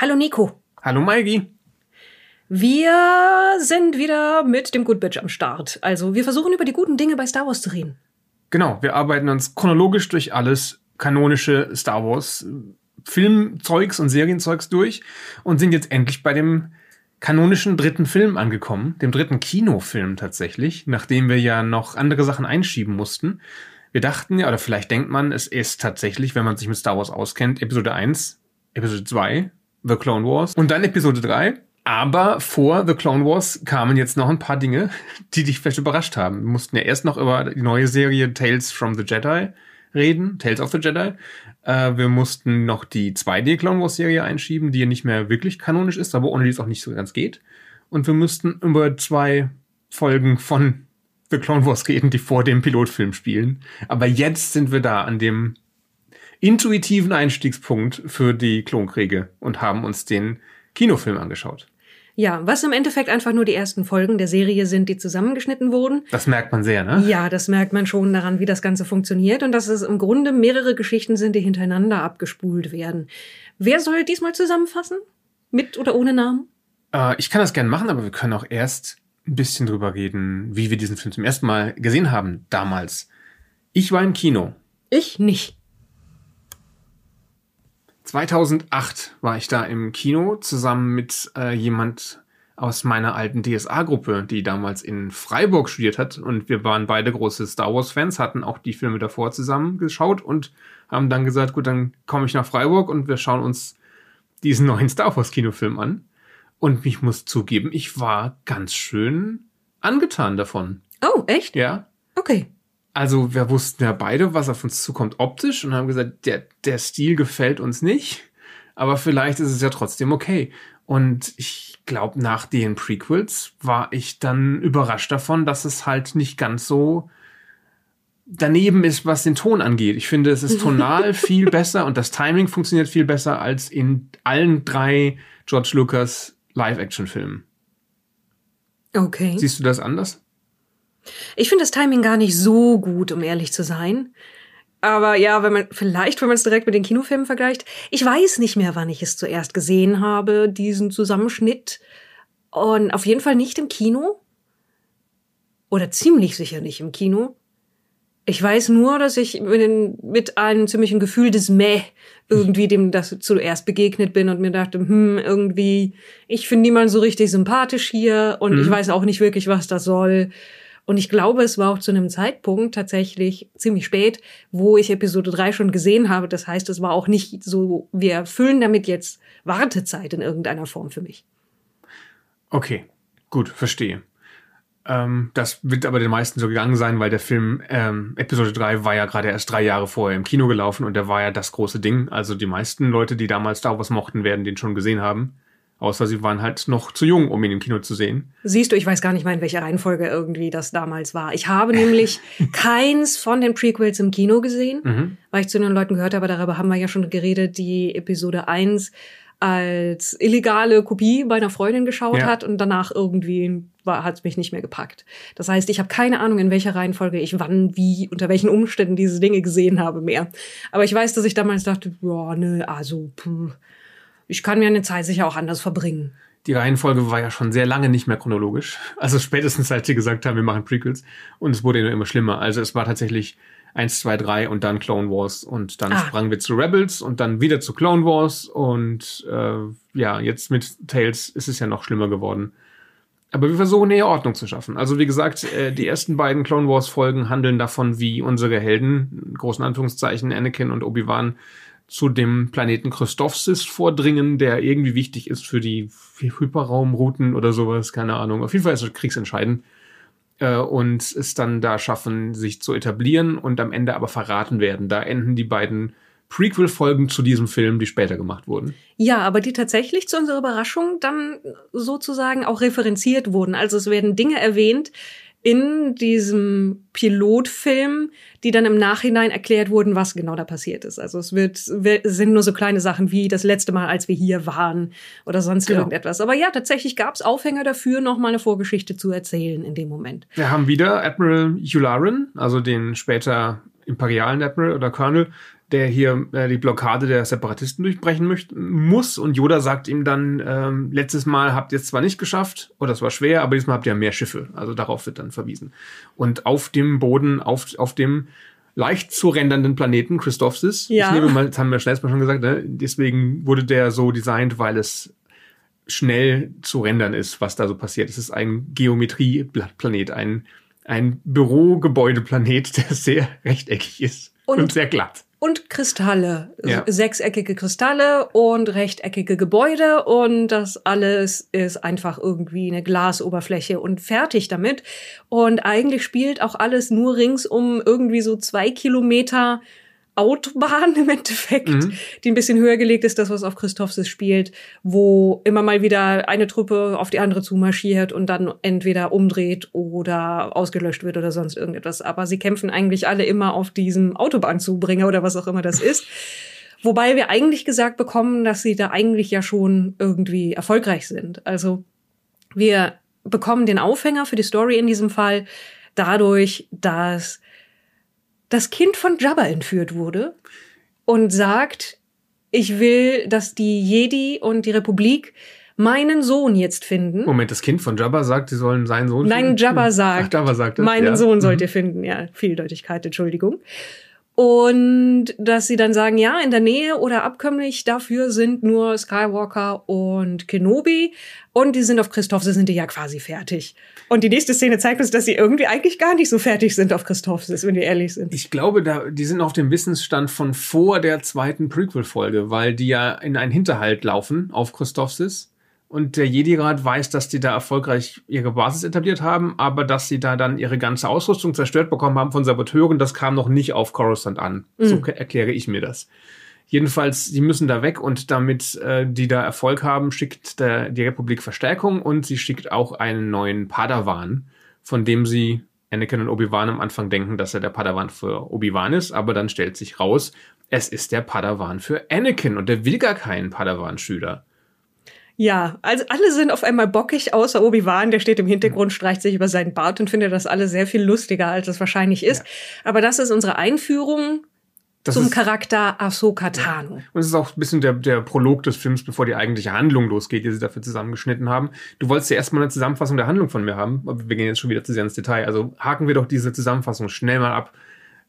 Hallo Nico. Hallo Maigi. Wir sind wieder mit dem Good Bitch am Start. Also wir versuchen über die guten Dinge bei Star Wars zu reden. Genau, wir arbeiten uns chronologisch durch alles kanonische Star Wars Filmzeugs und Serienzeugs durch und sind jetzt endlich bei dem kanonischen dritten Film angekommen, dem dritten Kinofilm tatsächlich, nachdem wir ja noch andere Sachen einschieben mussten. Wir dachten ja, oder vielleicht denkt man, es ist tatsächlich, wenn man sich mit Star Wars auskennt, Episode 1, Episode 2, The Clone Wars und dann Episode 3. Aber vor The Clone Wars kamen jetzt noch ein paar Dinge, die dich vielleicht überrascht haben. Wir mussten ja erst noch über die neue Serie Tales from the Jedi reden, Tales of the Jedi. Äh, wir mussten noch die 2D Clone Wars Serie einschieben, die ja nicht mehr wirklich kanonisch ist, aber ohne die es auch nicht so ganz geht. Und wir mussten über zwei Folgen von The Clone Wars reden, die vor dem Pilotfilm spielen. Aber jetzt sind wir da an dem intuitiven Einstiegspunkt für die Klonkriege und haben uns den Kinofilm angeschaut. Ja, was im Endeffekt einfach nur die ersten Folgen der Serie sind, die zusammengeschnitten wurden. Das merkt man sehr, ne? Ja, das merkt man schon daran, wie das Ganze funktioniert und dass es im Grunde mehrere Geschichten sind, die hintereinander abgespult werden. Wer soll diesmal zusammenfassen? Mit oder ohne Namen? Äh, ich kann das gerne machen, aber wir können auch erst ein bisschen drüber reden, wie wir diesen Film zum ersten Mal gesehen haben damals. Ich war im Kino. Ich nicht. 2008 war ich da im Kino zusammen mit äh, jemand aus meiner alten DSA-Gruppe, die damals in Freiburg studiert hat. Und wir waren beide große Star Wars-Fans, hatten auch die Filme davor zusammen geschaut und haben dann gesagt, gut, dann komme ich nach Freiburg und wir schauen uns diesen neuen Star Wars-Kinofilm an. Und ich muss zugeben, ich war ganz schön angetan davon. Oh, echt? Ja. Okay. Also wir wussten ja beide, was auf uns zukommt optisch und haben gesagt, der, der Stil gefällt uns nicht, aber vielleicht ist es ja trotzdem okay. Und ich glaube, nach den Prequels war ich dann überrascht davon, dass es halt nicht ganz so daneben ist, was den Ton angeht. Ich finde, es ist tonal viel besser und das Timing funktioniert viel besser als in allen drei George Lucas Live-Action-Filmen. Okay. Siehst du das anders? Ich finde das Timing gar nicht so gut, um ehrlich zu sein. Aber ja, wenn man, vielleicht, wenn man es direkt mit den Kinofilmen vergleicht. Ich weiß nicht mehr, wann ich es zuerst gesehen habe, diesen Zusammenschnitt. Und auf jeden Fall nicht im Kino. Oder ziemlich sicher nicht im Kino. Ich weiß nur, dass ich mit, mit einem ziemlichen Gefühl des Meh irgendwie dem das zuerst begegnet bin und mir dachte, hm, irgendwie, ich finde niemanden so richtig sympathisch hier und mhm. ich weiß auch nicht wirklich, was das soll. Und ich glaube, es war auch zu einem Zeitpunkt tatsächlich ziemlich spät, wo ich Episode 3 schon gesehen habe. Das heißt, es war auch nicht so, wir erfüllen damit jetzt Wartezeit in irgendeiner Form für mich. Okay, gut, verstehe. Ähm, das wird aber den meisten so gegangen sein, weil der Film ähm, Episode 3 war ja gerade erst drei Jahre vorher im Kino gelaufen und der war ja das große Ding. Also die meisten Leute, die damals Star Wars mochten, werden den schon gesehen haben. Außer sie waren halt noch zu jung, um ihn im Kino zu sehen. Siehst du, ich weiß gar nicht mal, in welcher Reihenfolge irgendwie das damals war. Ich habe nämlich keins von den Prequels im Kino gesehen, mhm. weil ich zu den Leuten gehört habe, darüber haben wir ja schon geredet, die Episode 1 als illegale Kopie bei einer Freundin geschaut ja. hat und danach irgendwie hat es mich nicht mehr gepackt. Das heißt, ich habe keine Ahnung, in welcher Reihenfolge ich wann, wie, unter welchen Umständen diese Dinge gesehen habe mehr. Aber ich weiß, dass ich damals dachte, ja, ne, also, puh, ich kann mir eine Zeit sicher auch anders verbringen. Die Reihenfolge war ja schon sehr lange nicht mehr chronologisch. Also spätestens, als sie gesagt haben, wir machen Prequels. Und es wurde immer schlimmer. Also es war tatsächlich 1, 2, 3 und dann Clone Wars. Und dann ah. sprangen wir zu Rebels und dann wieder zu Clone Wars. Und äh, ja, jetzt mit Tales ist es ja noch schlimmer geworden. Aber wir versuchen eher Ordnung zu schaffen. Also wie gesagt, äh, die ersten beiden Clone Wars Folgen handeln davon, wie unsere Helden, großen Anführungszeichen, Anakin und Obi-Wan, zu dem Planeten Christophsis vordringen, der irgendwie wichtig ist für die Hyperraumrouten oder sowas, keine Ahnung. Auf jeden Fall ist es kriegsentscheidend. Äh, und es dann da schaffen, sich zu etablieren und am Ende aber verraten werden. Da enden die beiden Prequel-Folgen zu diesem Film, die später gemacht wurden. Ja, aber die tatsächlich zu unserer Überraschung dann sozusagen auch referenziert wurden. Also es werden Dinge erwähnt, in diesem Pilotfilm, die dann im Nachhinein erklärt wurden, was genau da passiert ist. Also es wird, sind nur so kleine Sachen wie das letzte Mal, als wir hier waren oder sonst genau. irgendetwas. Aber ja, tatsächlich gab es Aufhänger dafür, noch mal eine Vorgeschichte zu erzählen in dem Moment. Wir haben wieder Admiral Yularen, also den später imperialen Admiral oder Colonel, der hier äh, die Blockade der Separatisten durchbrechen möchte, muss. Und Yoda sagt ihm dann, ähm, letztes Mal habt ihr es zwar nicht geschafft, oder es war schwer, aber diesmal habt ihr mehr Schiffe. Also darauf wird dann verwiesen. Und auf dem Boden, auf, auf dem leicht zu rendernden Planeten Christophsis, Ja. ich nehme mal, das haben wir schnellst mal schon gesagt, ne? deswegen wurde der so designt, weil es schnell zu rendern ist, was da so passiert. Es ist ein Geometrieplanet, ein, ein Bürogebäudeplanet, der sehr rechteckig ist und, Und- sehr glatt. Und Kristalle. Ja. Sechseckige Kristalle und rechteckige Gebäude. Und das alles ist einfach irgendwie eine Glasoberfläche und fertig damit. Und eigentlich spielt auch alles nur rings um irgendwie so zwei Kilometer Autobahn im Endeffekt, Mhm. die ein bisschen höher gelegt ist, das, was auf Christophsis spielt, wo immer mal wieder eine Truppe auf die andere zumarschiert und dann entweder umdreht oder ausgelöscht wird oder sonst irgendetwas. Aber sie kämpfen eigentlich alle immer auf diesem Autobahnzubringer oder was auch immer das ist. Wobei wir eigentlich gesagt bekommen, dass sie da eigentlich ja schon irgendwie erfolgreich sind. Also wir bekommen den Aufhänger für die Story in diesem Fall dadurch, dass das Kind von Jabba entführt wurde und sagt, ich will, dass die Jedi und die Republik meinen Sohn jetzt finden. Moment, das Kind von Jabba sagt, sie sollen seinen Sohn Nein, finden? Jabba sagt, Ach, Jabba sagt das, meinen ja. Sohn sollt Mhm. ihr finden. Ja, Vieldeutigkeit, Entschuldigung. Und dass sie dann sagen, ja, in der Nähe oder abkömmlich dafür sind nur Skywalker und Kenobi. Und die sind auf Christoph, sie sind die ja quasi fertig. Und die nächste Szene zeigt uns, dass sie irgendwie eigentlich gar nicht so fertig sind auf Christoph, wenn wir ehrlich sind. Ich glaube, da, die sind auf dem Wissensstand von vor der zweiten Prequel-Folge, weil die ja in einen Hinterhalt laufen auf Christophsis. Und der Jedi-Rat weiß, dass die da erfolgreich ihre Basis etabliert haben, aber dass sie da dann ihre ganze Ausrüstung zerstört bekommen haben von Saboteuren, das kam noch nicht auf Coruscant an. So Mhm. ke- erkläre ich mir das. Jedenfalls, die müssen da weg und damit äh, die da Erfolg haben, schickt der, die Republik Verstärkung und sie schickt auch einen neuen Padawan, von dem sie Anakin und Obi-Wan am Anfang denken, dass er der Padawan für Obi-Wan ist, aber dann stellt sich raus, es ist der Padawan für Anakin und der will gar keinen Padawan-Schüler. Ja, also alle sind auf einmal bockig, außer Obi-Wan, der steht im Hintergrund, streicht sich über seinen Bart und findet das alles sehr viel lustiger, als es wahrscheinlich ist. Aber das ist unsere Einführung Das zum ist, Charakter Ahsoka Tano. und es ist auch ein bisschen der, der Prolog des Films, bevor die eigentliche Handlung losgeht, die sie dafür zusammengeschnitten haben. Du wolltest ja erstmal eine Zusammenfassung der Handlung von mir haben, aber wir gehen jetzt schon wieder zu sehr ins Detail. Also haken wir doch diese Zusammenfassung schnell mal ab.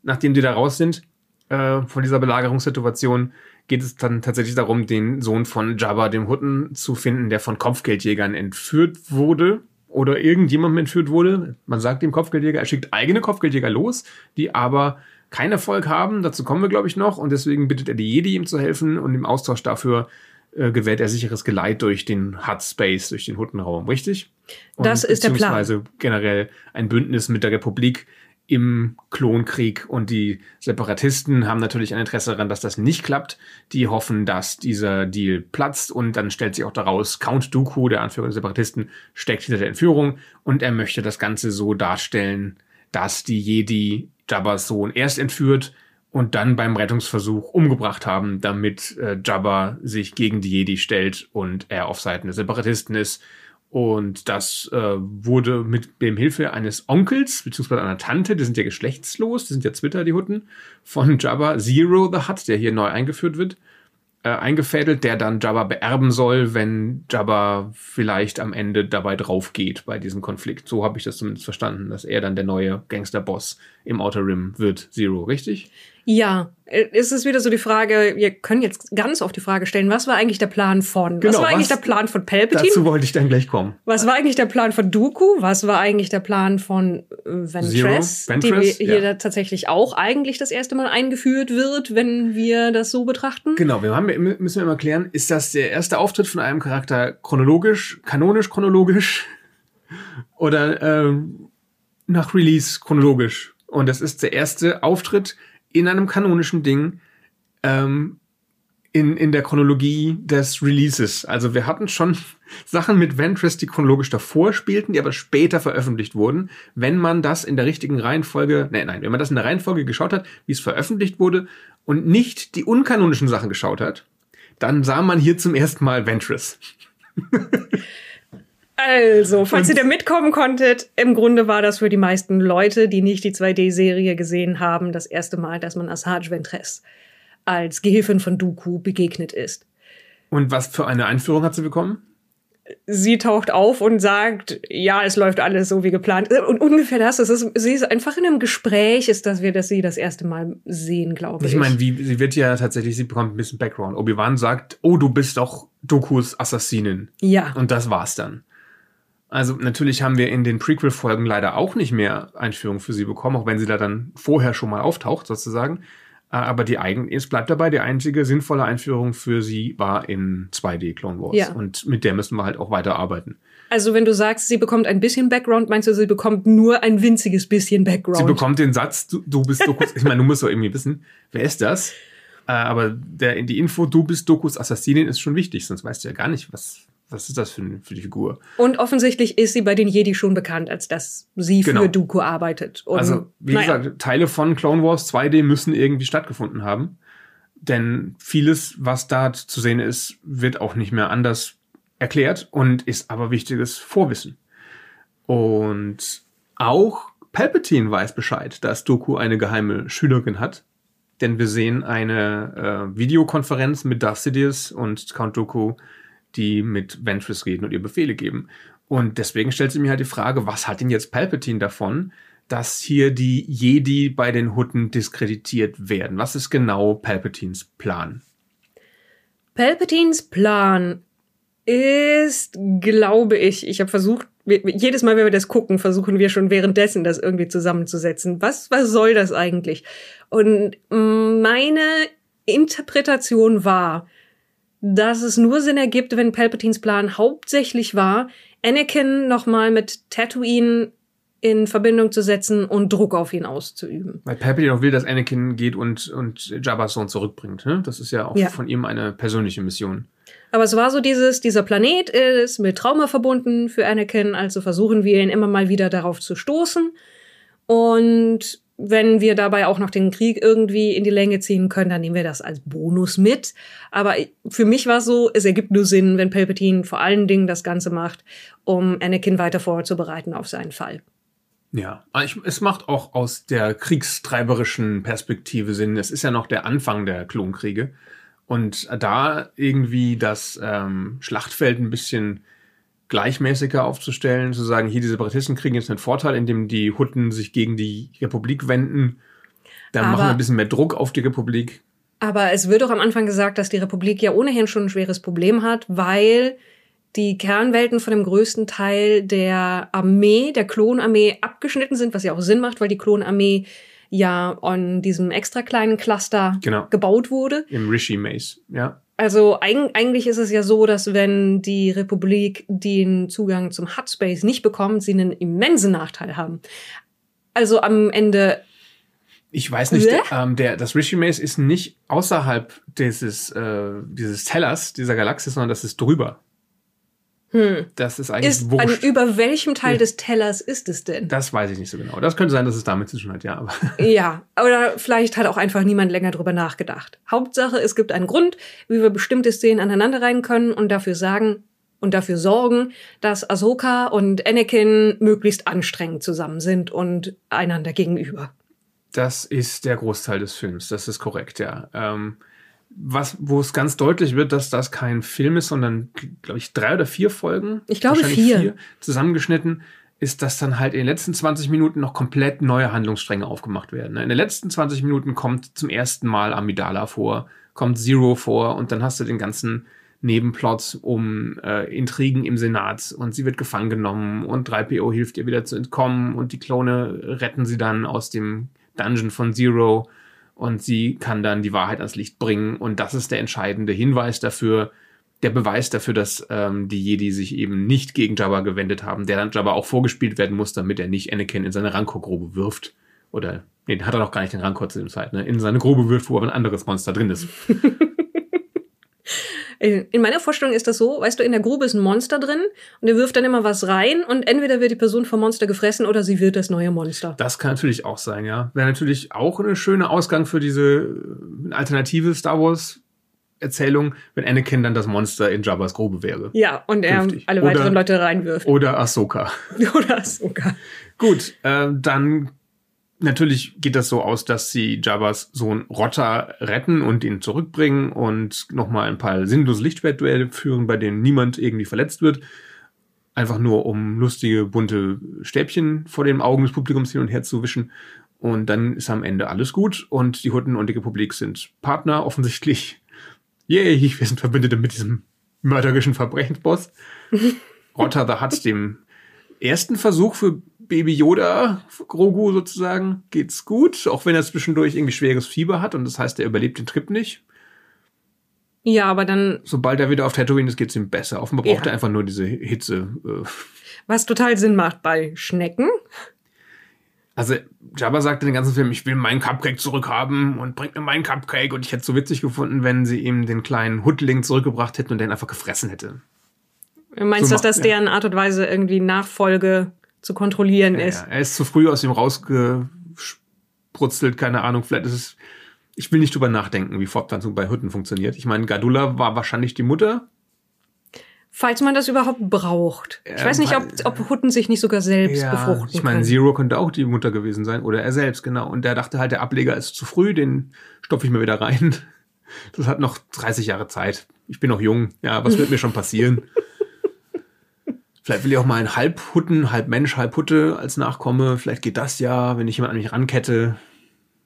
Nachdem die da raus sind, äh, von dieser Belagerungssituation, geht es dann tatsächlich darum, den Sohn von Jabba, dem Hutten, zu finden, der von Kopfgeldjägern entführt wurde oder irgendjemandem entführt wurde. Man sagt dem Kopfgeldjäger, er schickt eigene Kopfgeldjäger los, die aber keinen Erfolg haben. Dazu kommen wir, glaube ich, noch. Und deswegen bittet er die Jedi, ihm zu helfen. Und im Austausch dafür äh, gewährt er sicheres Geleit durch den Hut Space, durch den Huttenraum, richtig? Und Das ist der Plan. Beziehungsweise generell ein Bündnis mit der Republik im Klonkrieg und die Separatisten haben natürlich ein Interesse daran, dass das nicht klappt. Die hoffen, dass dieser Deal platzt und dann stellt sich auch daraus, Count Dooku, der Anführer der Separatisten, steckt hinter der Entführung und er möchte das Ganze so darstellen, dass die Jedi Jabbas Sohn erst entführt und dann beim Rettungsversuch umgebracht haben, damit äh, Jabba sich gegen die Jedi stellt und er auf Seiten der Separatisten ist. Und das äh, wurde mit dem Hilfe eines Onkels, beziehungsweise einer Tante, die sind ja geschlechtslos, die sind ja Twitter, die Hutten, von Jabba Zero the Hutt, der hier neu eingeführt wird, äh, eingefädelt, der dann Jabba beerben soll, wenn Jabba vielleicht am Ende dabei drauf geht bei diesem Konflikt. So habe ich das zumindest verstanden, dass er dann der neue Gangsterboss im Outer Rim wird. Zero, richtig? Ja, äh, es ist wieder so die Frage, wir können jetzt ganz oft die Frage stellen, was war eigentlich der Plan von? Genau, was war eigentlich was- der Plan von Palpatine? Dazu wollte ich dann gleich kommen. Was war eigentlich der Plan von Dooku? Was war eigentlich der Plan von äh, Ventress, Zero? die Ventress, hier ja. tatsächlich auch eigentlich das erste Mal eingeführt wird, wenn wir das so betrachten? Genau, wir haben, müssen wir immer klären, ist das der erste Auftritt von einem Charakter chronologisch, kanonisch chronologisch oder ähm, nach Release chronologisch? Und das ist der erste Auftritt in einem kanonischen Ding ähm, in, in der Chronologie des Releases. Also wir hatten schon Sachen mit Ventress, die chronologisch davor spielten, die aber später veröffentlicht wurden. Wenn man das in der richtigen Reihenfolge, nein, nein, wenn man das in der Reihenfolge geschaut hat, wie es veröffentlicht wurde und nicht die unkanonischen Sachen geschaut hat, dann sah man hier zum ersten Mal Ventress. Also, falls Und- ihr da mitkommen konntet, im Grunde war das für die meisten Leute, die nicht die 2D-Serie gesehen haben, das erste Mal, dass man Asajj Ventress als Gehilfin von Dooku begegnet ist. Und was für eine Einführung hat sie bekommen? sie taucht auf und sagt, ja, es läuft alles so wie geplant. Und ungefähr das, es ist, sie ist einfach in einem Gespräch, ist das wir das sie das erste Mal sehen, glaube ich. Ich meine, wie, sie wird ja tatsächlich, sie bekommt ein bisschen Background. Obi-Wan sagt, oh, du bist doch Dokus Assassinin. Ja. Und das war's dann. Also natürlich haben wir in den Prequel-Folgen leider auch nicht mehr Einführung für sie bekommen, auch wenn sie da dann vorher schon mal auftaucht, sozusagen. Äh, aber die eigen, es bleibt dabei, die einzige sinnvolle Einführung für sie war in 2D Clone Wars. Ja. Und mit der müssen wir halt auch weiter arbeiten. Also wenn du sagst, sie bekommt ein bisschen Background, meinst du, sie bekommt nur ein winziges bisschen Background? Sie bekommt den Satz, du, du bist Dokus, ich meine, du musst doch irgendwie wissen, wer ist das? Äh, aber der, die Info, du bist Dokus Assassinin ist schon wichtig, sonst weißt du ja gar nicht, was, was ist das für, für die Figur. Und offensichtlich ist sie bei den Jedi schon bekannt, als dass sie Genau. für Dooku arbeitet. Und, Also, wie naja, gesagt, Teile von Clone Wars 2D müssen irgendwie stattgefunden haben. Denn vieles, was da zu sehen ist, wird auch nicht mehr anders erklärt und ist aber wichtiges Vorwissen. Und auch Palpatine weiß Bescheid, dass Doku eine geheime Schülerin hat. Denn wir sehen eine äh, Videokonferenz mit Darth Sidious und Count Dooku, die mit Ventress reden und ihr Befehle geben. Und deswegen stellt sie mir halt die Frage, was hat denn jetzt Palpatine davon, dass hier die Jedi bei den Hutten diskreditiert werden? Was ist genau Palpatines Plan? Palpatines Plan ist, glaube ich, ich habe versucht, jedes Mal, wenn wir das gucken, versuchen wir schon währenddessen das irgendwie zusammenzusetzen. Was, was soll das eigentlich? Und meine Interpretation war, dass es nur Sinn ergibt, wenn Palpatines Plan hauptsächlich war, Anakin nochmal mit Tatooine in Verbindung zu setzen und Druck auf ihn auszuüben. Weil Palpatine auch will, dass Anakin geht und, und Jabba's Sohn zurückbringt. Ne? Das ist ja auch Ja. von ihm eine persönliche Mission. Aber es war so dieses, dieser Planet ist mit Trauma verbunden für Anakin, also versuchen wir ihn immer mal wieder darauf zu stoßen. Und wenn wir dabei auch noch den Krieg irgendwie in die Länge ziehen können, dann nehmen wir das als Bonus mit. Aber für mich war es so, es ergibt nur Sinn, wenn Palpatine vor allen Dingen das Ganze macht, um Anakin weiter vorzubereiten auf seinen Fall. Ja, ich, es macht auch aus der kriegstreiberischen Perspektive Sinn. Es ist ja noch der Anfang der Klonkriege. Und da irgendwie das ähm, Schlachtfeld ein bisschen gleichmäßiger aufzustellen, zu sagen, hier die Separatisten kriegen jetzt einen Vorteil, indem die Hutten sich gegen die Republik wenden. Dann Aber- machen wir ein bisschen mehr Druck auf die Republik. Aber es wird auch am Anfang gesagt, dass die Republik ja ohnehin schon ein schweres Problem hat, weil die Kernwelten von dem größten Teil der Armee, der Klonarmee, abgeschnitten sind, was ja auch Sinn macht, weil die Klonarmee ja an diesem extra kleinen Cluster Genau. gebaut wurde. Im Rishi Maze, ja. Also eig eigentlich ist es ja so, dass wenn die Republik den Zugang zum Hutspace nicht bekommt, sie einen immensen Nachteil haben. Also am Ende Ich weiß nicht, der, ähm, der, das Rishi Maze ist nicht außerhalb dieses, äh, dieses Tellers, dieser Galaxis, sondern das ist drüber. Hm, Das ist eigentlich ist an, wurscht. über welchem Teil des Tellers ist es denn? Das weiß ich nicht so genau. Das könnte sein, dass es damit zu tun hat, ja. Aber Ja, oder vielleicht hat auch einfach niemand länger drüber nachgedacht. Hauptsache, es gibt einen Grund, wie wir bestimmte Szenen aneinander rein können und dafür sagen und dafür sorgen, dass Ahsoka und Anakin möglichst anstrengend zusammen sind und einander gegenüber. das ist der Großteil des Films. Das ist korrekt, ja. Ähm, was, wo es ganz deutlich wird, dass das kein Film ist, sondern, glaube ich, drei oder vier Folgen. Ich glaube, wahrscheinlich vier. zusammengeschnitten, ist, dass dann halt in den letzten 20 Minuten noch komplett neue Handlungsstränge aufgemacht werden. In den letzten 20 Minuten kommt zum ersten Mal Amidala vor, kommt Zero vor und dann hast du den ganzen Nebenplot um äh, Intrigen im Senat und sie wird gefangen genommen und 3PO hilft ihr wieder zu entkommen und die Klone retten sie dann aus dem Dungeon von Zero und sie kann dann die Wahrheit ans Licht bringen und das ist der entscheidende Hinweis dafür, der Beweis dafür, dass ähm, die Jedi sich eben nicht gegen Jabba gewendet haben, der dann Jabba auch vorgespielt werden muss, damit er nicht Anakin in seine Rancor-Grube wirft. Oder, nee, hat er noch gar nicht den Rancor zu dem Zeit, ne? In seine Grube wirft, wo aber ein anderes Monster drin ist. In in meiner Vorstellung ist das so, weißt du, in der Grube ist ein Monster drin und er wirft dann immer was rein und entweder wird die Person vom Monster gefressen oder sie wird das neue Monster. Das kann natürlich auch sein, ja. Wäre natürlich auch ein schöner Ausgang für diese äh, alternative Star Wars Erzählung, wenn Anakin dann das Monster in Jabbas Grube wäre. Ja, und er Künftig. alle Oder- weiteren Ahsoka. reinwirft. Oder Ahsoka. Oder Ahsoka. Gut, äh, dann natürlich geht das so aus, dass sie Jabba's Sohn Rotta retten und ihn zurückbringen und nochmal ein paar sinnlose Lichtschwertduelle führen, bei denen niemand irgendwie verletzt wird. Einfach nur, um lustige, bunte Stäbchen vor den Augen des Publikums hin und her zu wischen. Und dann ist am Ende alles gut und die Hutten und die Republik sind Partner offensichtlich. Yay, wir sind Verbündete mit diesem mörderischen Verbrechensboss. Rotta the Hutt, dem ersten Versuch für Baby Yoda, Grogu sozusagen, geht's gut, auch wenn er zwischendurch irgendwie schweres Fieber hat und das heißt, er überlebt den Trip nicht. Ja, aber dann. Sobald er wieder auf Tatooine ist, geht's ihm besser. Offenbar braucht Ja. er einfach nur diese Hitze. äh. Was total Sinn macht bei Schnecken. Also, Jabba sagte den ganzen Film, ich will meinen Cupcake zurückhaben und bringt mir meinen Cupcake. Und ich hätte es so witzig gefunden, wenn sie ihm den kleinen Huttling zurückgebracht hätten und den einfach gefressen hätte. Du meinst, So dass das ja. deren Art und Weise irgendwie Nachfolge zu kontrollieren ist? Ja, er ist zu früh aus ihm rausgesputzelt, keine Ahnung. Vielleicht ist es. Ich will nicht drüber nachdenken, wie Fortpflanzung bei Hutten funktioniert. Ich meine, Gadula war wahrscheinlich die Mutter. Falls man das überhaupt braucht. Ich Ja, weiß nicht, ob, weil- ob Hutten sich nicht sogar selbst befruchten ich meine. Zero könnte auch die Mutter gewesen sein oder er selbst, genau. Und der dachte halt, der Ableger ist zu früh, den stopfe ich mir wieder rein. Das hat noch 30 Jahre Zeit. Ich bin noch jung. Ja, was wird mir schon passieren? Vielleicht will ich auch mal ein Halbhutten, halb Mensch, halb Hutte als Nachkomme. Vielleicht geht das ja, wenn ich jemand an mich rankette.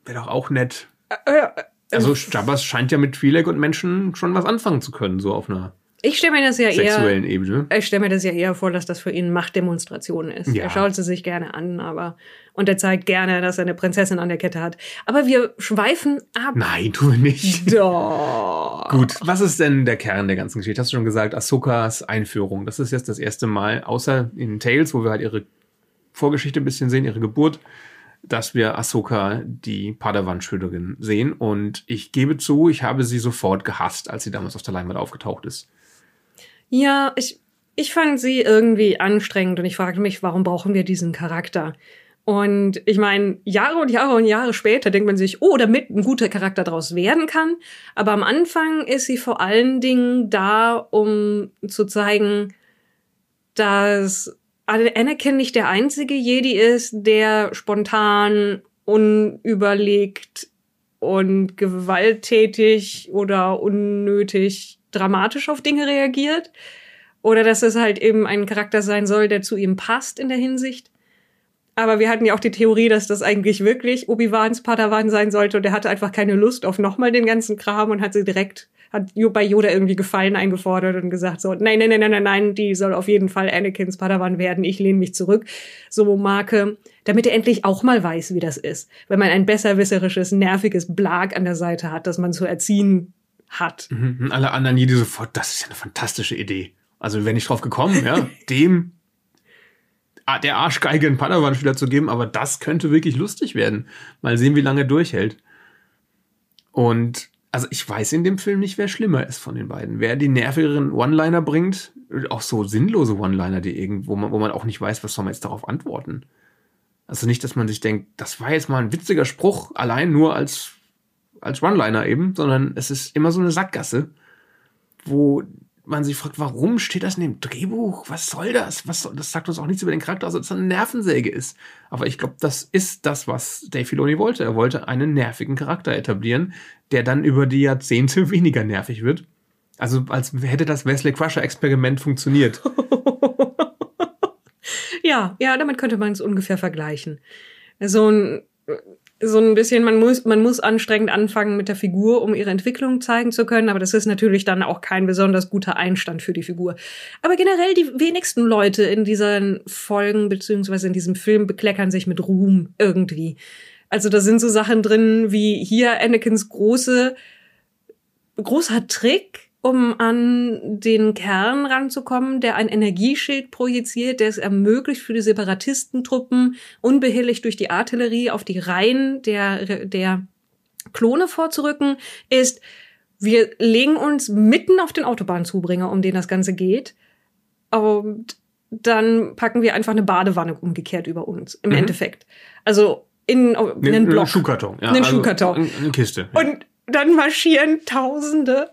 Wäre doch auch nett. Äh, Also Jabbas scheint ja mit Twi'lek und Menschen schon was anfangen zu können, so auf einer ich stelle mir das ja eher. sexuellen Ebene. Ich stelle mir das ja eher vor, dass das für ihn Machtdemonstration ist. Ja. Er schaut sie sich gerne an, aber und er zeigt gerne, dass er eine Prinzessin an der Kette hat. Aber wir schweifen ab. Nein, tu nicht. Doch. Gut, was ist denn der Kern der ganzen Geschichte? Hast du schon gesagt, Ahsokas Einführung. Das ist jetzt das erste Mal, außer in Tales, wo wir halt ihre Vorgeschichte ein bisschen sehen, ihre Geburt, dass wir Ahsoka, die Padawan-Schülerin, sehen. Und ich gebe zu, ich habe sie sofort gehasst, als sie damals auf der Leinwand aufgetaucht ist. Ja, ich, ich fand sie irgendwie anstrengend und ich fragte mich, warum brauchen wir diesen Charakter? Und ich meine, Jahre und Jahre und Jahre später denkt man sich, oh, damit ein guter Charakter daraus werden kann. Aber am Anfang ist sie vor allen Dingen da, um zu zeigen, dass Anakin nicht der einzige Jedi ist, der spontan, unüberlegt und gewalttätig oder unnötig dramatisch auf Dinge reagiert. Oder dass es halt eben ein Charakter sein soll, der zu ihm passt in der Hinsicht. Aber wir hatten ja auch die Theorie, dass das eigentlich wirklich Obi-Wans Padawan sein sollte und er hatte einfach keine Lust auf nochmal den ganzen Kram und hat sie direkt, hat bei Yoda irgendwie Gefallen eingefordert und gesagt so, nein, nein, nein, nein, nein, nein, die soll auf jeden Fall Anakins Padawan werden, ich lehne mich zurück. So Marke, damit er endlich auch mal weiß, wie das ist. Wenn man ein besserwisserisches, nerviges Blag an der Seite hat, das man zu erziehen hat. Mhm. Alle anderen Jedi sofort, das ist ja eine fantastische Idee. Also wäre nicht drauf gekommen, ja, dem der Arschgeige einen Padawan-Schüler zu geben, aber das könnte wirklich lustig werden. Mal sehen, wie lange er durchhält. Und also ich weiß in dem Film nicht, wer schlimmer ist von den beiden. Wer die nervigeren One-Liner bringt, auch so sinnlose One-Liner, die irgendwo wo man auch nicht weiß, was soll man jetzt darauf antworten. Also nicht, dass man sich denkt, das war jetzt mal ein witziger Spruch, allein nur als, als One-Liner eben, sondern es ist immer so eine Sackgasse, wo man sich fragt, warum steht das in dem Drehbuch? Was soll das? Was soll, das sagt uns auch nichts über den Charakter, also dass er eine Nervensäge ist. Aber ich glaube, das ist das, was Dave Filoni wollte. Er wollte einen nervigen Charakter etablieren, der dann über die Jahrzehnte weniger nervig wird. Also als hätte das Wesley Crusher Experiment funktioniert. Ja, ja, damit könnte man es ungefähr vergleichen. So ein, so ein bisschen, man muss, man muss anstrengend anfangen mit der Figur, um ihre Entwicklung zeigen zu können, aber das ist natürlich dann auch kein besonders guter Einstand für die Figur. Aber generell die wenigsten Leute in diesen Folgen beziehungsweise in diesem Film bekleckern sich mit Ruhm irgendwie. Also da sind so Sachen drin wie hier Anakins große, großer Trick, um an den Kern ranzukommen, der ein Energieschild projiziert, der es ermöglicht für die Separatistentruppen unbehelligt durch die Artillerie auf die Reihen der, der Klone vorzurücken, ist, wir legen uns mitten auf den Autobahnzubringer, um den das Ganze geht. Und dann packen wir einfach eine Badewanne umgekehrt über uns, im Mhm. Endeffekt. Also in, in einen Block. Schuhkarton. Ja, Einen also Schuhkarton. Eine, eine Kiste. ja. Und dann marschieren Tausende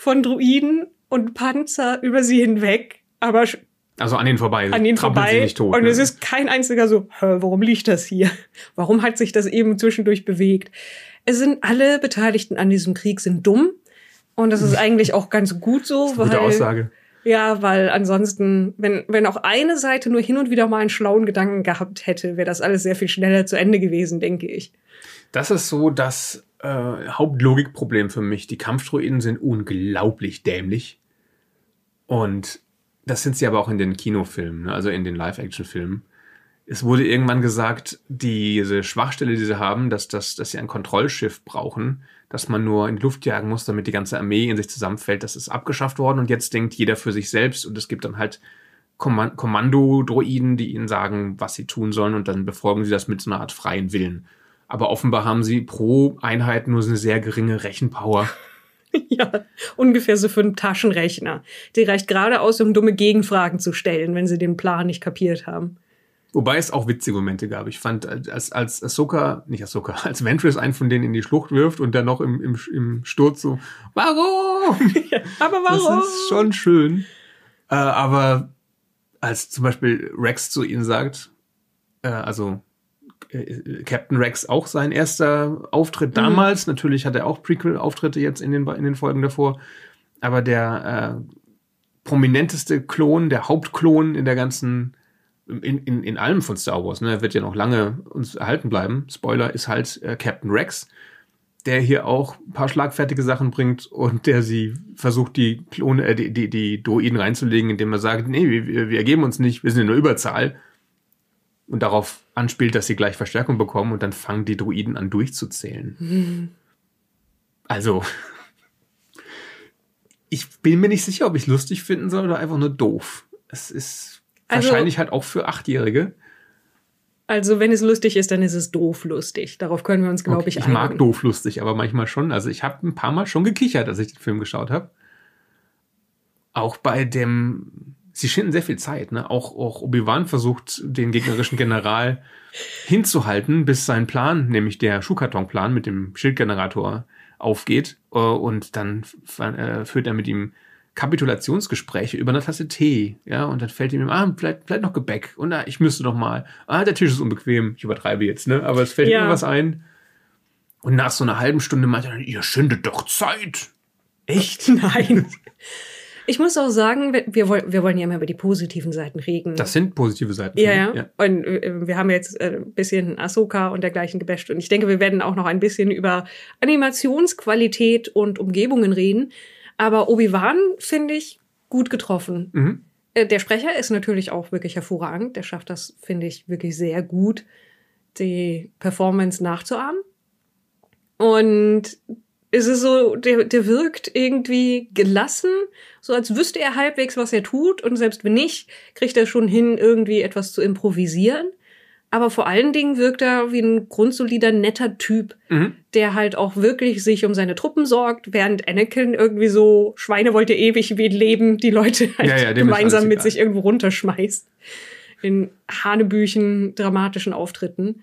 von Druiden und Panzer über sie hinweg. Aber Also an denen vorbei. an ihnen vorbei. Sie nicht tot, und ne? es ist kein einziger so, warum liegt das hier? Warum hat sich das eben zwischendurch bewegt? Es sind alle Beteiligten an diesem Krieg sind dumm. Und das ist eigentlich auch ganz gut so, weil. Gute Aussage. Ja, weil ansonsten, wenn, wenn auch eine Seite nur hin und wieder mal einen schlauen Gedanken gehabt hätte, wäre das alles sehr viel schneller zu Ende gewesen, denke ich. Das ist so das äh, Hauptlogikproblem für mich. Die Kampfdroiden sind unglaublich dämlich. Und das sind sie aber auch in den Kinofilmen, ne? also in den Live-Action-Filmen. Es wurde irgendwann gesagt, diese Schwachstelle, die sie haben, dass, dass, dass sie ein Kontrollschiff brauchen, dass man nur in die Luft jagen muss, damit die ganze Armee in sich zusammenfällt, das ist abgeschafft worden und jetzt denkt jeder für sich selbst und es gibt dann halt Komman- Kommando-Droiden, die ihnen sagen, was sie tun sollen und dann befolgen sie das mit so einer Art freien Willen. Aber offenbar haben sie pro Einheit nur so eine sehr geringe Rechenpower. ja, ungefähr so für einen Taschenrechner. Die reicht gerade aus, um dumme Gegenfragen zu stellen, wenn sie den Plan nicht kapiert haben. Wobei es auch witzige Momente gab. Ich fand, als, als Ahsoka, nicht Ahsoka, als Ventress einen von denen in die Schlucht wirft und dann noch im, im, im Sturz so, warum? Aber Das warum? ist schon schön. Äh, aber als zum Beispiel Rex zu ihnen sagt, äh, also äh, Captain Rex auch sein erster Auftritt damals, natürlich hat er auch Prequel-Auftritte jetzt in den, in den Folgen davor, aber der äh, prominenteste Klon, der Hauptklon in der ganzen, in, in, in allem von Star Wars, ne, wird ja noch lange uns erhalten bleiben, Spoiler, ist halt äh, Captain Rex, der hier auch ein paar schlagfertige Sachen bringt und der sie versucht, die Klone, äh, die, die, die Droiden reinzulegen, indem er sagt, nee, wir, wir ergeben uns nicht, wir sind in der Überzahl. Und darauf anspielt, dass sie gleich Verstärkung bekommen und dann fangen die Droiden an durchzuzählen. Also, ich bin mir nicht sicher, ob ich lustig finden soll oder einfach nur doof. Es ist Also- wahrscheinlich halt auch für Achtjährige. Also, wenn es lustig ist, dann ist es doof lustig. Darauf können wir uns, glaube Okay, ich, ich mag einigen. doof lustig, aber manchmal schon. Also ich habe ein paar Mal schon gekichert, als ich den Film geschaut habe. Auch bei dem, sie schinden sehr viel Zeit. Ne? Auch, auch Obi-Wan versucht, den gegnerischen General hinzuhalten, bis sein Plan, nämlich der Schuhkartonplan mit dem Schildgenerator, aufgeht. Äh, Und dann äh, führt er mit ihm Kapitulationsgespräche über eine Tasse Tee, ja, und dann fällt ihm, ah, vielleicht, vielleicht noch Gebäck, und ah, ich müsste doch mal, ah, der Tisch ist unbequem, ich übertreibe jetzt, ne, aber es fällt Ja. ihm was ein. Und nach so einer halben Stunde meint er ihr schündet doch Zeit. Echt? Nein. Ich muss auch sagen, wir, wir, woll- wir wollen ja immer über die positiven Seiten reden. Das sind positive Seiten. ja, ja, ich. Und äh, wir haben jetzt äh, ein bisschen Ahsoka und dergleichen gebasht. Und ich denke, wir werden auch noch ein bisschen über Animationsqualität und Umgebungen reden. Aber Obi-Wan finde ich gut getroffen. Mhm. Äh, Der Sprecher ist natürlich auch wirklich hervorragend. Der schafft das, finde ich, wirklich sehr gut, die Performance nachzuahmen. Und es ist so, der, der wirkt irgendwie gelassen, so als wüsste er halbwegs, was er tut. Und selbst wenn nicht, kriegt er schon hin, irgendwie etwas zu improvisieren. Aber vor allen Dingen wirkt er wie ein grundsolider, netter Typ, Mhm. der halt auch wirklich sich um seine Truppen sorgt, während Anakin irgendwie so Schweine wollte ewig wie leben, die Leute halt Ja, ja, gemeinsam mit egal. sich irgendwo runterschmeißt. In Hanebüchen, dramatischen Auftritten.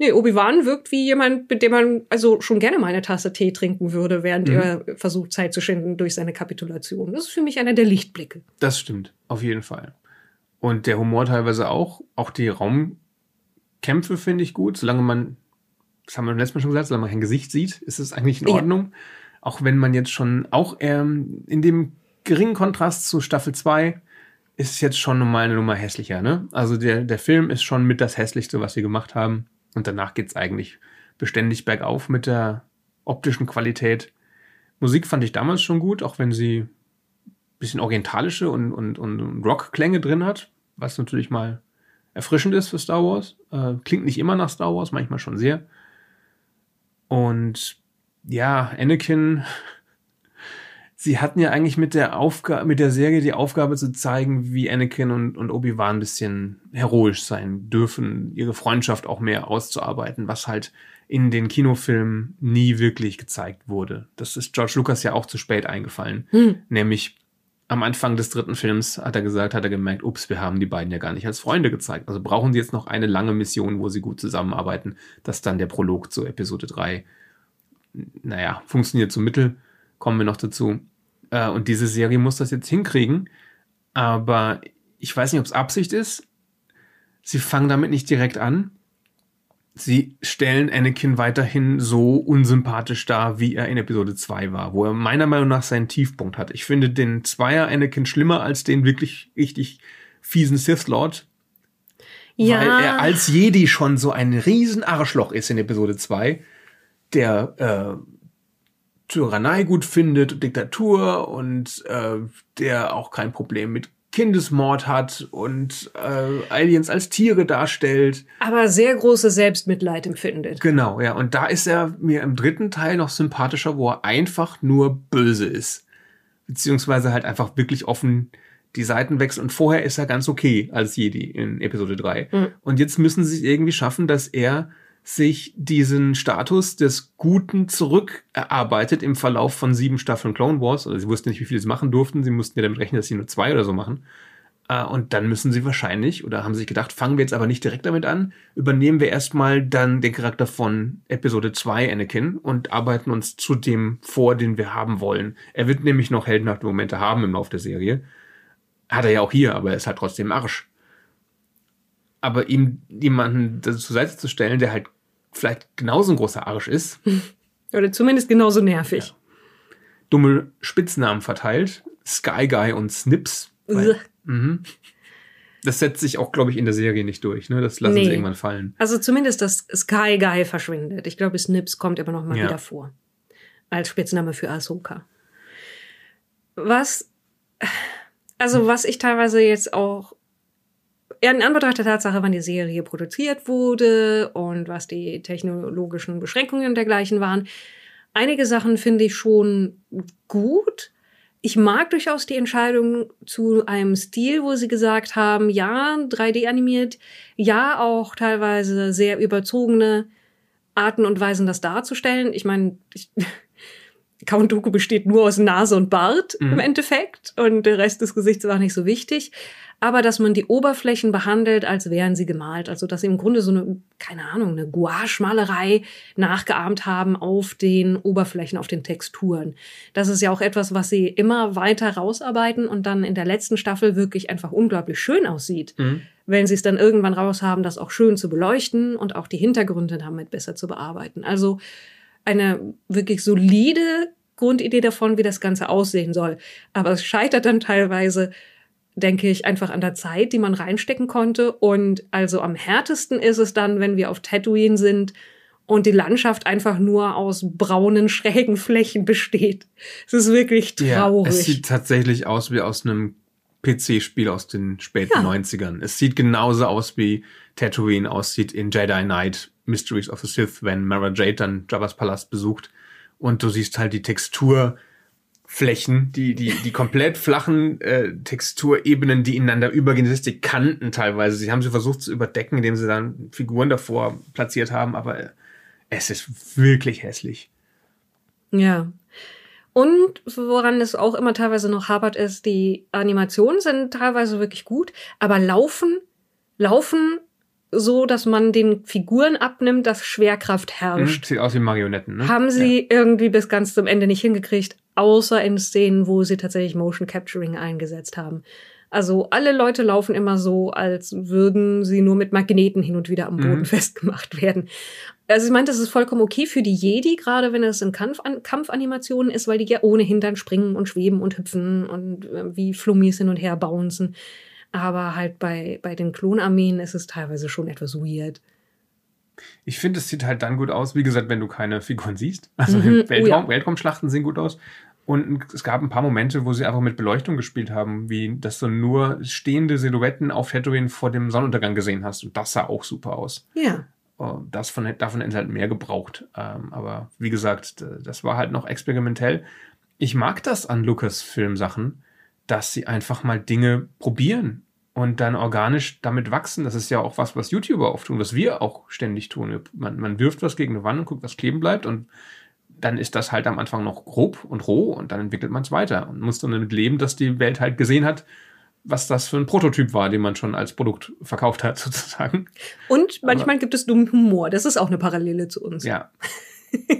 Nee, Obi-Wan wirkt wie jemand, mit dem man also schon gerne mal eine Tasse Tee trinken würde, während Mhm. er versucht, Zeit zu schinden durch seine Kapitulation. Das ist für mich einer der Lichtblicke. Das stimmt, auf jeden Fall. Und der Humor teilweise auch. Auch die Raumkämpfe finde ich gut. Solange man, das haben wir letztes Mal schon gesagt, solange man kein Gesicht sieht, ist es eigentlich in Ja. Ordnung. Auch wenn man jetzt schon, auch ähm, in dem geringen Kontrast zu Staffel 2 ist es jetzt schon nochmal eine Nummer hässlicher. Ne? Also der, der Film ist schon mit das Hässlichste, was sie gemacht haben. Und danach geht's eigentlich beständig bergauf mit der optischen Qualität. Musik fand ich damals schon gut, auch wenn sie bisschen orientalische und, und, und Rock-Klänge drin hat, was natürlich mal erfrischend ist für Star Wars. Äh, klingt nicht immer nach Star Wars, manchmal schon sehr. Und ja, Anakin, sie hatten ja eigentlich mit der Aufgabe, mit der Serie die Aufgabe zu zeigen, wie Anakin und, und Obi-Wan ein bisschen heroisch sein dürfen, ihre Freundschaft auch mehr auszuarbeiten, was halt in den Kinofilmen nie wirklich gezeigt wurde. Das ist George Lucas ja auch zu spät eingefallen. Hm. Nämlich am Anfang des dritten Films hat er gesagt, hat er gemerkt, ups, wir haben die beiden ja gar nicht als Freunde gezeigt. Also brauchen sie jetzt noch eine lange Mission, wo sie gut zusammenarbeiten. Das ist dann der Prolog zu Episode 3. Naja, funktioniert zum Mittel. Kommen wir noch dazu. Äh, und diese Serie muss das jetzt hinkriegen. Aber ich weiß nicht, ob es Absicht ist. Sie fangen damit nicht direkt an. Sie stellen Anakin weiterhin so unsympathisch dar, wie er in Episode 2 war, wo er meiner Meinung nach seinen Tiefpunkt hat. Ich finde den Zweier Anakin schlimmer als den wirklich richtig fiesen Sith Lord. Ja. Weil er als Jedi schon so ein riesen Arschloch ist in Episode 2, der äh, Tyrannei gut findet, Diktatur und äh, der auch kein Problem mit Kindesmord hat und äh, Aliens als Tiere darstellt. Aber sehr große Selbstmitleid empfindet. Genau, ja. Und da ist er mir im dritten Teil noch sympathischer, wo er einfach nur böse ist. Beziehungsweise halt einfach wirklich offen die Seiten wechselt. Und vorher ist er ganz okay als Jedi in Episode 3. Mhm. Und jetzt müssen sie es irgendwie schaffen, dass er sich diesen Status des Guten zurückerarbeitet im Verlauf von sieben Staffeln Clone Wars. Also sie wussten nicht, wie viele sie machen durften. Sie mussten ja damit rechnen, dass sie nur zwei oder so machen. Äh, Und dann müssen sie wahrscheinlich, oder haben sich gedacht, fangen wir jetzt aber nicht direkt damit an, übernehmen wir erstmal dann den Charakter von Episode 2 Anakin und arbeiten uns zu dem vor, den wir haben wollen. Er wird nämlich noch heldenhafte Momente haben im Laufe der Serie. Hat er ja auch hier, aber er ist halt trotzdem Arsch. Aber ihm jemanden zur Seite zu stellen, der halt vielleicht genauso ein großer Arsch ist, Oder zumindest genauso nervig. dumme Spitznamen verteilt, Sky Guy und Snips. Weil, mhm. Das setzt sich auch, glaube ich, in der Serie nicht durch. Ne? Das lassen Nee. sie irgendwann fallen. Also zumindest das Sky Guy verschwindet. Ich glaube, Snips kommt immer noch mal Ja. wieder vor. Als Spitzname für Ahsoka. Was, also was ich teilweise jetzt auch in Anbetracht der Tatsache, wann die Serie produziert wurde und was die technologischen Beschränkungen und dergleichen waren, einige Sachen finde ich schon gut. Ich mag durchaus die Entscheidung zu einem Stil, wo sie gesagt haben, ja, 3D animiert, ja, auch teilweise sehr überzogene Arten und Weisen, das darzustellen. Ich meine, ich, Count Dooku besteht nur aus Nase und Bart Mhm. im Endeffekt und der Rest des Gesichts war nicht so wichtig. Aber dass man die Oberflächen behandelt, als wären sie gemalt. Also dass sie im Grunde so eine, keine Ahnung, eine Gouache-Malerei nachgeahmt haben auf den Oberflächen, auf den Texturen. Das ist ja auch etwas, was sie immer weiter rausarbeiten und dann in der letzten Staffel wirklich einfach unglaublich schön aussieht Mhm. wenn sie es dann irgendwann raus haben, das auch schön zu beleuchten und auch die Hintergründe damit besser zu bearbeiten. Also eine wirklich solide Grundidee davon, wie das Ganze aussehen soll. Aber es scheitert dann teilweise, denke ich, einfach an der Zeit, die man reinstecken konnte. Und also am härtesten ist es dann, wenn wir auf Tatooine sind und die Landschaft einfach nur aus braunen, schrägen Flächen besteht. Es ist wirklich Ja, traurig. es sieht tatsächlich aus wie aus einem PC-Spiel aus den späten Ja. 90ern. Es sieht genauso aus, wie Tatooine aussieht in Jedi Knight Mysteries of the Sith, wenn Mara Jade dann Jabba's Palast besucht. Und du siehst halt die Texturflächen, die, die, die komplett flachen äh, Texturebenen, die ineinander übergehen. Das ist die Kanten teilweise. Sie haben sie versucht zu überdecken, indem sie dann Figuren davor platziert haben, aber äh, es ist wirklich hässlich. Ja. Und woran es auch immer teilweise noch hapert, ist, die Animationen sind teilweise wirklich gut, aber laufen, laufen so, dass man den Figuren abnimmt, dass Schwerkraft Mhm. herrscht. Sieht aus wie Marionetten, ne? Haben sie irgendwie bis ganz zum Ende nicht hingekriegt, außer in Szenen, wo sie tatsächlich Motion Capturing eingesetzt haben. Also alle Leute laufen immer so, als würden sie nur mit Magneten hin und wieder am Boden Mhm. festgemacht werden. Also ich meine, das ist vollkommen okay für die Jedi, gerade wenn es in Kampf Kampfanimationen ist, weil die ja ohnehin dann springen und schweben und hüpfen und äh, wie Flummis hin und her bouncen. Aber halt bei, bei den Klonarmeen ist es teilweise schon etwas weird. Ich finde, es sieht halt dann gut aus, wie gesagt, wenn du keine Figuren siehst. Also Mhm, oh Weltraum, ja. Weltraumschlachten sehen gut aus. Und es gab ein paar Momente, wo sie einfach mit Beleuchtung gespielt haben, wie dass du nur stehende Silhouetten auf Tatooine vor dem Sonnenuntergang gesehen hast. Und das sah auch super aus. Ja. Oh, Das von, davon hätten sie halt mehr gebraucht. Ähm, aber wie gesagt, das war halt noch experimentell. Ich mag das an Lucas-Film-Sachen, dass sie einfach mal Dinge probieren und dann organisch damit wachsen. Das ist ja auch was, was YouTuber oft tun, was wir auch ständig tun. Man, man wirft was gegen eine Wand und guckt, was kleben bleibt und dann ist das halt am Anfang noch grob und roh und dann entwickelt man es weiter und muss dann damit leben, dass die Welt halt gesehen hat, was das für ein Prototyp war, den man schon als Produkt verkauft hat, sozusagen. Und manchmal gibt es dummen Humor. Das ist auch eine Parallele zu uns. Ja,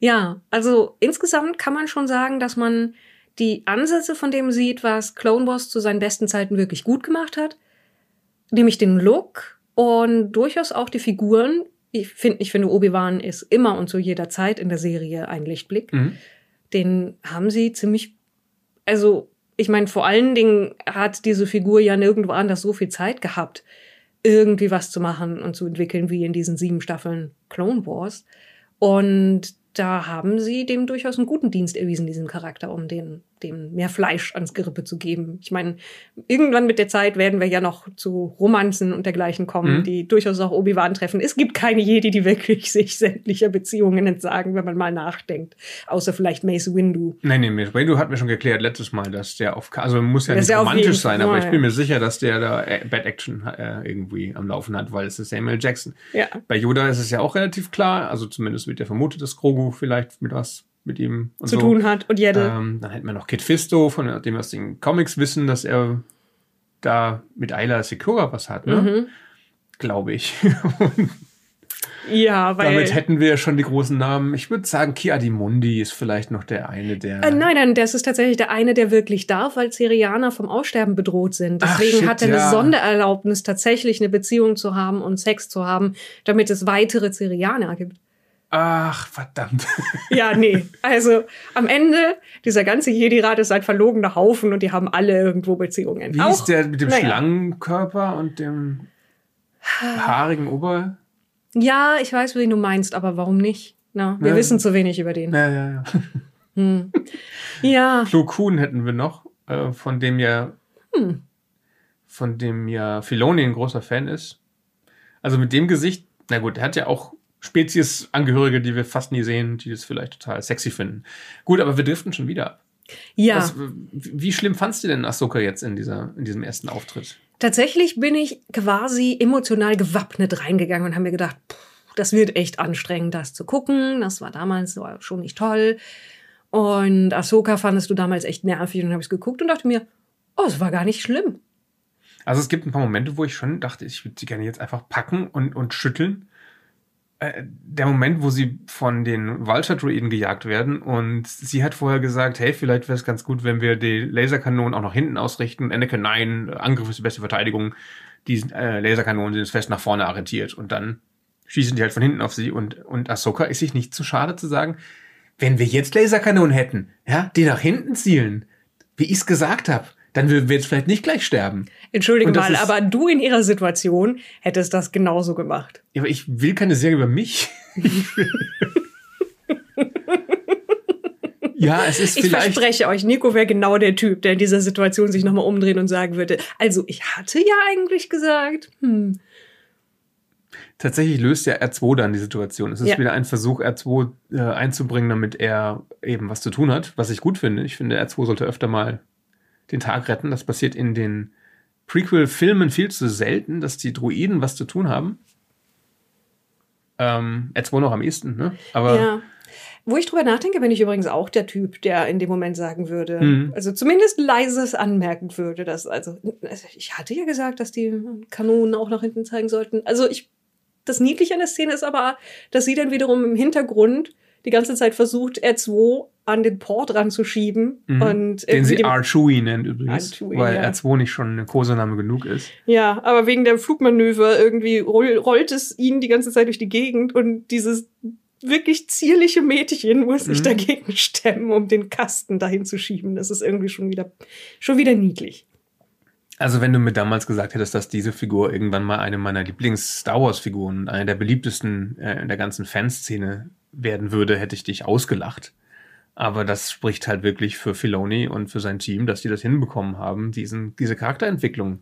Ja, also insgesamt kann man schon sagen, dass man die Ansätze von dem sieht, was Clone Wars zu seinen besten Zeiten wirklich gut gemacht hat. Nämlich den Look und durchaus auch die Figuren. Ich finde, ich finde, Obi-Wan ist immer und zu jeder Zeit in der Serie ein Lichtblick. Mhm. Den haben sie ziemlich, also ich meine, vor allen Dingen hat diese Figur ja nirgendwo anders so viel Zeit gehabt, irgendwie was zu machen und zu entwickeln wie in diesen sieben Staffeln Clone Wars. Und da haben sie dem durchaus einen guten Dienst erwiesen, diesem Charakter, um den, dem mehr Fleisch ans Gerippe zu geben. Ich meine, irgendwann mit der Zeit werden wir ja noch zu Romanzen und dergleichen kommen, Mhm. die durchaus auch Obi-Wan treffen. Es gibt keine Jedi, die wirklich sich sämtlicher Beziehungen entsagen, wenn man mal nachdenkt. Außer vielleicht Mace Windu. Nein, nee, Mace Windu hat mir schon geklärt letztes Mal, dass der auf, also muss ja nicht romantisch sein, aber ich bin mir sicher, dass der da äh, Bad Action äh, irgendwie am Laufen hat, weil es ist Samuel Jackson. Ja. Bei Yoda ist es ja auch relativ klar, also zumindest wird ja vermutet, dass Grogu vielleicht mit was mit ihm und zu so. tun hat. Und Jedde. Ähm, dann hätten wir noch Kid Fisto, von dem wir aus den Comics wissen, dass er da mit Ayla Secura was hat, ne? Mhm. Glaube ich. Ja, weil. Damit hätten wir schon die großen Namen. Ich würde sagen, Ki-Adi-Mundi ist vielleicht noch der eine, der. Äh, nein, nein, das ist tatsächlich der eine, der wirklich darf, weil Syrianer vom Aussterben bedroht sind. Ach, Deswegen shit, hat er ja. eine Sondererlaubnis, tatsächlich eine Beziehung zu haben und Sex zu haben, damit es weitere Syrianer gibt. Ach, verdammt. Ja, nee. Also am Ende, dieser ganze Jedi-Rat ist ein verlogener Haufen und die haben alle irgendwo Beziehungen. Wie ist der mit dem naja. Schlangenkörper und dem haarigen Ober? Ja, ich weiß, wen du meinst, aber warum nicht? Na, wir Ja. wissen zu wenig über den. Ja, ja, ja. Hm. Ja, Plo Koon hätten wir noch, äh, von dem ja, Hm. von dem ja Filoni ein großer Fan ist. Also mit dem Gesicht, na gut, er hat ja auch Speziesangehörige, die wir fast nie sehen, die das vielleicht total sexy finden. Gut, aber wir driften schon wieder ab. ja. Was, wie schlimm fandst du denn Ahsoka jetzt in, dieser, in diesem ersten Auftritt? Tatsächlich bin ich quasi emotional gewappnet reingegangen und habe mir gedacht, pff, das wird echt anstrengend, das zu gucken. Das war damals so schon nicht toll. Und Ahsoka fandest du damals echt nervig und dann habe ich es geguckt und dachte mir, oh, es war gar nicht schlimm. Also es gibt ein paar Momente, wo ich schon dachte, ich würde sie gerne jetzt einfach packen und, und schütteln. Äh, der Moment, wo sie von den Vulture-Druiden gejagt werden und sie hat vorher gesagt, hey, vielleicht wäre es ganz gut, wenn wir die Laserkanonen auch nach hinten ausrichten. Und Anakin, nein, Angriff ist die beste Verteidigung. Die äh, Laserkanonen sind fest nach vorne orientiert und dann schießen die halt von hinten auf sie und, und Ahsoka ist sich nicht zu schade zu sagen, wenn wir jetzt Laserkanonen hätten, ja, die nach hinten zielen, wie ich es gesagt habe, dann würden wir jetzt vielleicht nicht gleich sterben. Entschuldige mal, ist- aber du in ihrer Situation hättest das genauso gemacht. Ja, aber ich will keine Serie über mich. ja, es ist Ich vielleicht. verspreche euch, Nico wäre genau der Typ, der in dieser Situation sich nochmal umdrehen und sagen würde, also ich hatte ja eigentlich gesagt, hm, Tatsächlich löst ja R2 dann die Situation. Es ist Ja. wieder ein Versuch, R2 äh, einzubringen, damit er eben was zu tun hat, was ich gut finde. Ich finde, R2 sollte öfter mal den Tag retten. Das passiert in den Prequel-Filmen viel zu selten, dass die Druiden was zu tun haben. Ähm, R2 noch am ehesten, ne? Aber ja. Wo ich drüber nachdenke, bin ich übrigens auch der Typ, der in dem Moment sagen würde, Mhm. also zumindest leises anmerken würde, dass, also, also ich hatte ja gesagt, dass die Kanonen auch nach hinten zeigen sollten. Also ich, das Niedliche an der Szene ist aber, dass sie dann wiederum im Hintergrund die ganze Zeit versucht, R2 an den Port ranzuschieben Mhm. und den sie R2 nennt übrigens, R2, weil ja. R2 nicht schon ein Kosename genug ist. Ja, aber wegen der Flugmanöver irgendwie roll, rollt es ihn die ganze Zeit durch die Gegend und dieses wirklich zierliche Mädchen muss sich Mhm. dagegen stemmen, um den Kasten dahin zu schieben. Das ist irgendwie schon wieder, schon wieder niedlich. Also wenn du mir damals gesagt hättest, dass diese Figur irgendwann mal eine meiner Lieblings-Star Wars-Figuren, eine der beliebtesten äh, in der ganzen Fanszene werden würde, hätte ich dich ausgelacht. Aber das spricht halt wirklich für Filoni und für sein Team, dass die das hinbekommen haben, diesen, diese Charakterentwicklung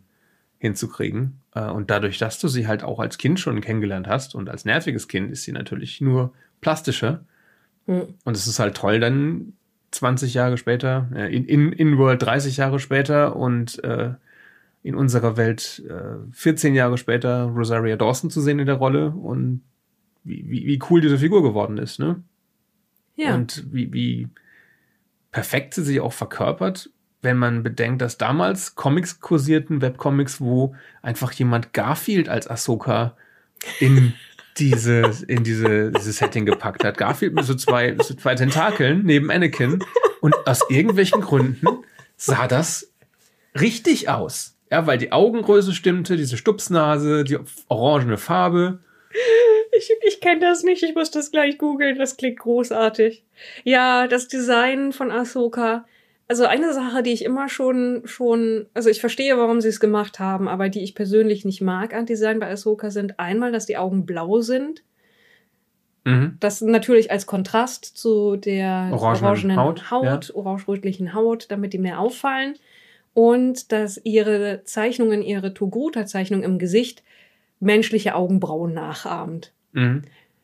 hinzukriegen. Äh, und dadurch, dass du sie halt auch als Kind schon kennengelernt hast und als nerviges Kind, ist sie natürlich nur plastischer. Hm. Und es ist halt toll, dann 20 Jahre später, äh, in, in, in World 30 Jahre später und äh, in unserer Welt äh, 14 Jahre später Rosaria Dawson zu sehen in der Rolle und wie, wie, wie cool diese Figur geworden ist, ne? Ja. Und wie, wie perfekt sie sich auch verkörpert, wenn man bedenkt, dass damals Comics kursierten, Webcomics, wo einfach jemand Garfield als Ahsoka in diese, in diese, dieses Setting gepackt hat. Garfield mit so zwei, so zwei Tentakeln neben Anakin. Und aus irgendwelchen Gründen sah das richtig aus. Ja, weil die Augengröße stimmte, diese Stupsnase, die orangene Farbe. Ich, ich kenne das nicht, ich muss das gleich googeln, das klingt großartig. Ja, das Design von Ahsoka. Also eine Sache, die ich immer schon, schon, also ich verstehe, warum sie es gemacht haben, aber die ich persönlich nicht mag an Design bei Ahsoka sind einmal, dass die Augen blau sind. Mhm. Das natürlich als Kontrast zu der Orangenen orangenen Haut, Haut, orange-rötlichen Haut, damit die mehr auffallen. Und dass ihre Zeichnungen, ihre Togruta-Zeichnung im Gesicht menschliche Augenbrauen nachahmt Mhm.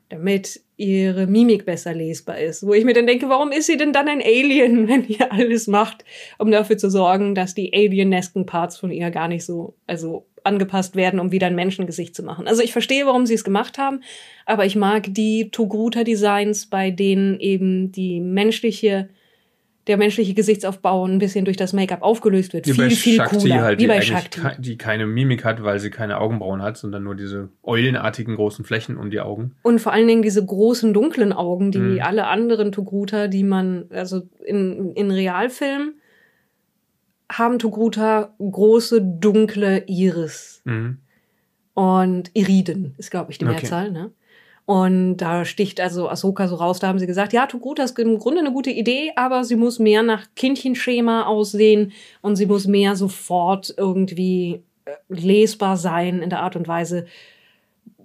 damit ihre Mimik besser lesbar ist. Wo ich mir dann denke, warum ist sie denn dann ein Alien, wenn ihr alles macht, um dafür zu sorgen, dass die alienesken Parts von ihr gar nicht so, also angepasst werden, um wieder ein Menschengesicht zu machen. Also ich verstehe, warum sie es gemacht haben, aber ich mag die Togruta-Designs, bei denen eben die menschliche, der menschliche Gesichtsaufbau ein bisschen durch das Make-up aufgelöst wird. Wie viel, bei viel Shakti cooler. halt, Wie die bei Shakti. die keine Mimik hat, weil sie keine Augenbrauen hat, sondern nur diese eulenartigen großen Flächen um die Augen. Und vor allen Dingen diese großen dunklen Augen, die Mhm. alle anderen Togruta, die man, also in, in Realfilmen, haben Togruta große dunkle Iris. Mhm. Und Iriden ist, glaube ich, die Okay. Mehrzahl, ne? Und da sticht also Ahsoka so raus, da haben sie gesagt, ja, Togruta ist im Grunde eine gute Idee, aber sie muss mehr nach Kindchenschema aussehen und sie muss mehr sofort irgendwie äh, lesbar sein in der Art und Weise,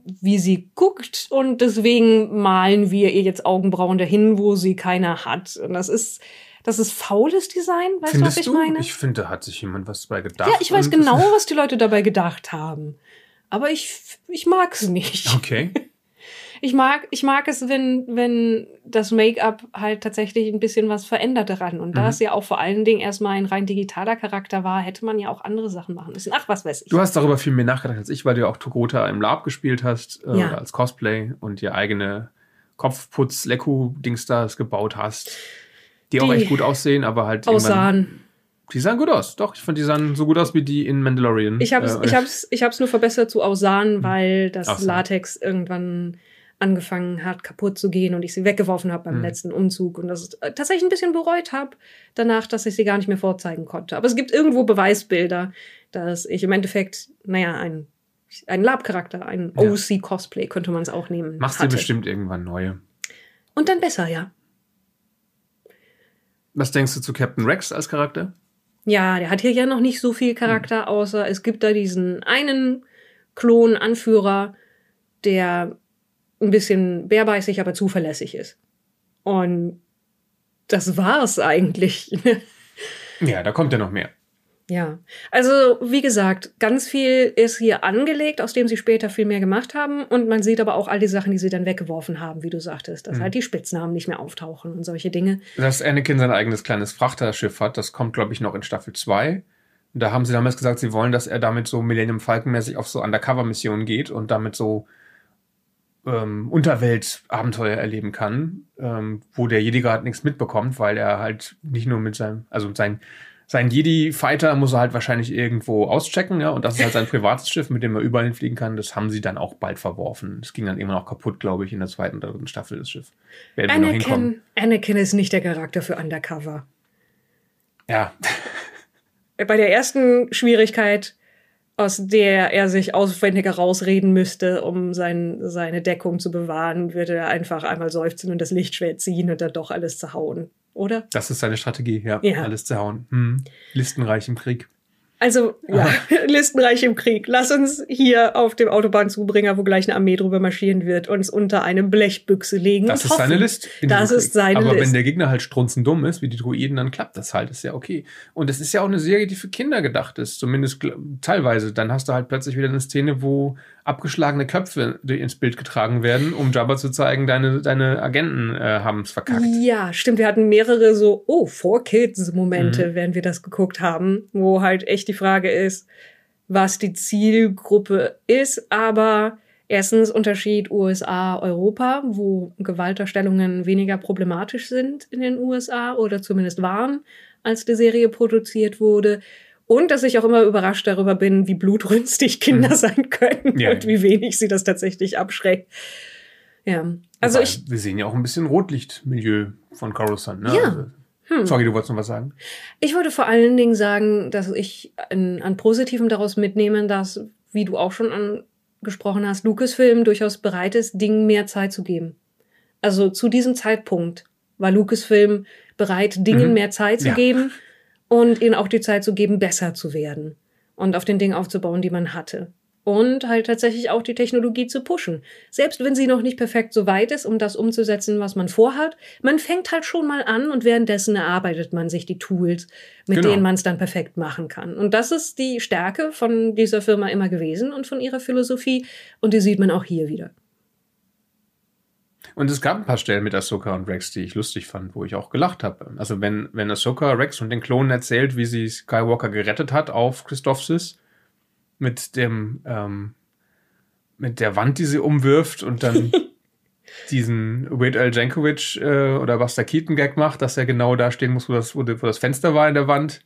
wie sie guckt. Und deswegen malen wir ihr jetzt Augenbrauen dahin, wo sie keiner hat. Und das ist, das ist faules Design, weißt Findest du, was ich du? meine? Ich finde, da hat sich jemand was bei gedacht. ja, ich weiß genau, was die Leute dabei gedacht haben. Aber ich, ich mag's nicht. Okay. Ich mag, ich mag es, wenn, wenn das Make-up halt tatsächlich ein bisschen was verändert daran. Und da Mhm. es ja auch vor allen Dingen erstmal ein rein digitaler Charakter war, hätte man ja auch andere Sachen machen müssen. Ach, was weiß ich. Du hast darüber viel mehr nachgedacht als ich, weil du ja auch Togota im Lab gespielt hast, äh, Ja. als Cosplay und dir eigene Kopfputz-Leku-Dings da gebaut hast. Die, auch Die echt gut aussehen, aber halt. Aussahen. Die sahen gut aus. Doch, ich fand, die sahen so gut aus wie die in Mandalorian. Ich habe es Äh, ich hab's, ich hab's nur verbessert zu Aussahen, weil das Aussahen. Latex irgendwann angefangen hat, kaputt zu gehen und ich sie weggeworfen habe beim Mhm. letzten Umzug und das äh, tatsächlich ein bisschen bereut habe danach, dass ich sie gar nicht mehr vorzeigen konnte. Aber es gibt irgendwo Beweisbilder, dass ich im Endeffekt, naja, ein, ein Lab-Charakter, ein Ja. OC-Cosplay könnte man es auch nehmen. Machst du bestimmt irgendwann neue. Und dann besser, ja. Was denkst du zu Captain Rex als Charakter? Ja, der hat hier ja noch nicht so viel. Charakter, außer es gibt da diesen einen Klon, Anführer, der ein bisschen bärbeißig, aber zuverlässig ist. Und das war's eigentlich. Ja, da kommt ja noch mehr. ja. Also, wie gesagt, ganz viel ist hier angelegt, aus dem sie später viel mehr gemacht haben. Und man sieht aber auch all die Sachen, die sie dann weggeworfen haben, wie du sagtest, dass Mhm. halt die Spitznamen nicht mehr auftauchen und solche Dinge. Dass Anakin sein eigenes kleines Frachterschiff hat, das kommt, glaube ich, noch in Staffel 2. Und da haben sie damals gesagt, sie wollen, dass er damit so Millennium Falcon-mäßig auf so Undercover-Missionen geht und damit so ähm, Unterwelt-Abenteuer erleben kann, ähm, wo der Jedi gerade nichts mitbekommt, weil er halt nicht nur mit seinem, also sein, sein Jedi-Fighter muss er halt wahrscheinlich irgendwo auschecken, ja, und das ist halt sein privates Schiff, mit dem er überall hinfliegen kann. Das haben sie dann auch bald verworfen. Es ging dann immer noch kaputt, glaube ich, in der zweiten oder dritten Staffel des Schiffs. Werden wir noch hinkommen. Anakin, Anakin ist nicht der Charakter für Undercover. Ja, bei der ersten Schwierigkeit, aus der er sich auswendig herausreden müsste, um sein, seine Deckung zu bewahren, würde er einfach einmal seufzen und das Lichtschwert ziehen und dann doch alles zerhauen. Oder? Das ist seine Strategie, ja. Ja. Alles zerhauen. Hm. Listenreich im Krieg. Also, ja, Listenreich im Krieg. Lass uns hier auf dem Autobahnzubringer, wo gleich eine Armee drüber marschieren wird, uns unter eine Blechbüchse legen. Das ist seine hoffen. List. in Das ist seine Aber List. wenn der Gegner halt strunzendumm ist, wie die Druiden, dann klappt das halt. Ist ja okay. Und es ist ja auch eine Serie, die für Kinder gedacht ist. Zumindest teilweise. Dann hast du halt plötzlich wieder eine Szene, wo abgeschlagene Köpfe ins Bild getragen werden, um Jabba zu zeigen, deine, deine Agenten äh, haben es verkackt. Ja, stimmt. Wir hatten mehrere so, oh, For Kids-Momente, Mhm. während wir das geguckt haben, wo halt echt die Frage ist, was die Zielgruppe ist. Aber erstens Unterschied USA-Europa, wo Gewalterstellungen weniger problematisch sind in den USA oder zumindest waren, als die Serie produziert wurde. Und dass ich auch immer überrascht darüber bin, wie blutrünstig Kinder Mhm. sein können Ja, und wie wenig sie das tatsächlich abschreckt. Ja. Also Wobei, ich, Wir sehen ja auch ein bisschen Rotlichtmilieu von Coruscant, ne? Ja. Also, Hm. Sorry, du wolltest noch was sagen? Ich würde vor allen Dingen sagen, dass ich an, an Positivem daraus mitnehme, dass, wie du auch schon angesprochen hast, Lucasfilm durchaus bereit ist, Dingen mehr Zeit zu geben. Also zu diesem Zeitpunkt war Lucasfilm bereit, Dingen Mhm. mehr Zeit zu Ja. geben und ihnen auch die Zeit zu geben, besser zu werden und auf den Dingen aufzubauen, die man hatte. Und halt tatsächlich auch die Technologie zu pushen. Selbst wenn sie noch nicht perfekt so weit ist, um das umzusetzen, was man vorhat, man fängt halt schon mal an und währenddessen erarbeitet man sich die Tools, mit Genau. denen man es dann perfekt machen kann. Und das ist die Stärke von dieser Firma immer gewesen und von ihrer Philosophie. Und die sieht man auch hier wieder. Und es gab ein paar Stellen mit Ahsoka und Rex, die ich lustig fand, wo ich auch gelacht habe. Also wenn, wenn Ahsoka Rex und den Klonen erzählt, wie sie Skywalker gerettet hat auf Christophsis mit dem ähm, mit der Wand, die sie umwirft und dann diesen Weird Al Jankovic äh, oder Buster Keaton Gag macht, dass er genau da stehen muss, wo das, wo, das Fenster war in der Wand.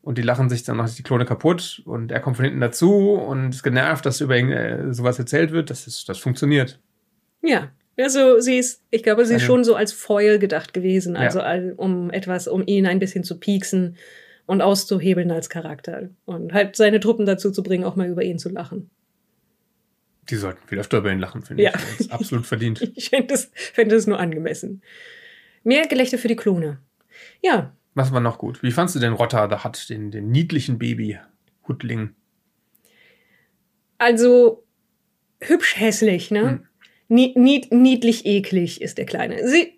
Und die lachen sich dann noch die Klone kaputt und er kommt von hinten dazu und ist genervt, dass über ihn äh, sowas erzählt wird. Das ist, das funktioniert. Ja. Also sie ist, ich glaube, sie ist Also- schon so als Foil gedacht gewesen. Ja. Also all- um etwas, um ihn ein bisschen zu pieksen und auszuhebeln als Charakter. Und halt seine Truppen dazu zu bringen, auch mal über ihn zu lachen. Die sollten viel öfter über ihn lachen, finde Ja. ich. Das ist absolut verdient. Ich fände es fände es nur angemessen. Mehr Gelächter für die Klone. Ja, Was war noch gut? Wie fandst du den Rotter da hat, den, den niedlichen Baby-Hutling? also hübsch hässlich, ne? Hm. Nied, nied, niedlich eklig ist der Kleine. Sie,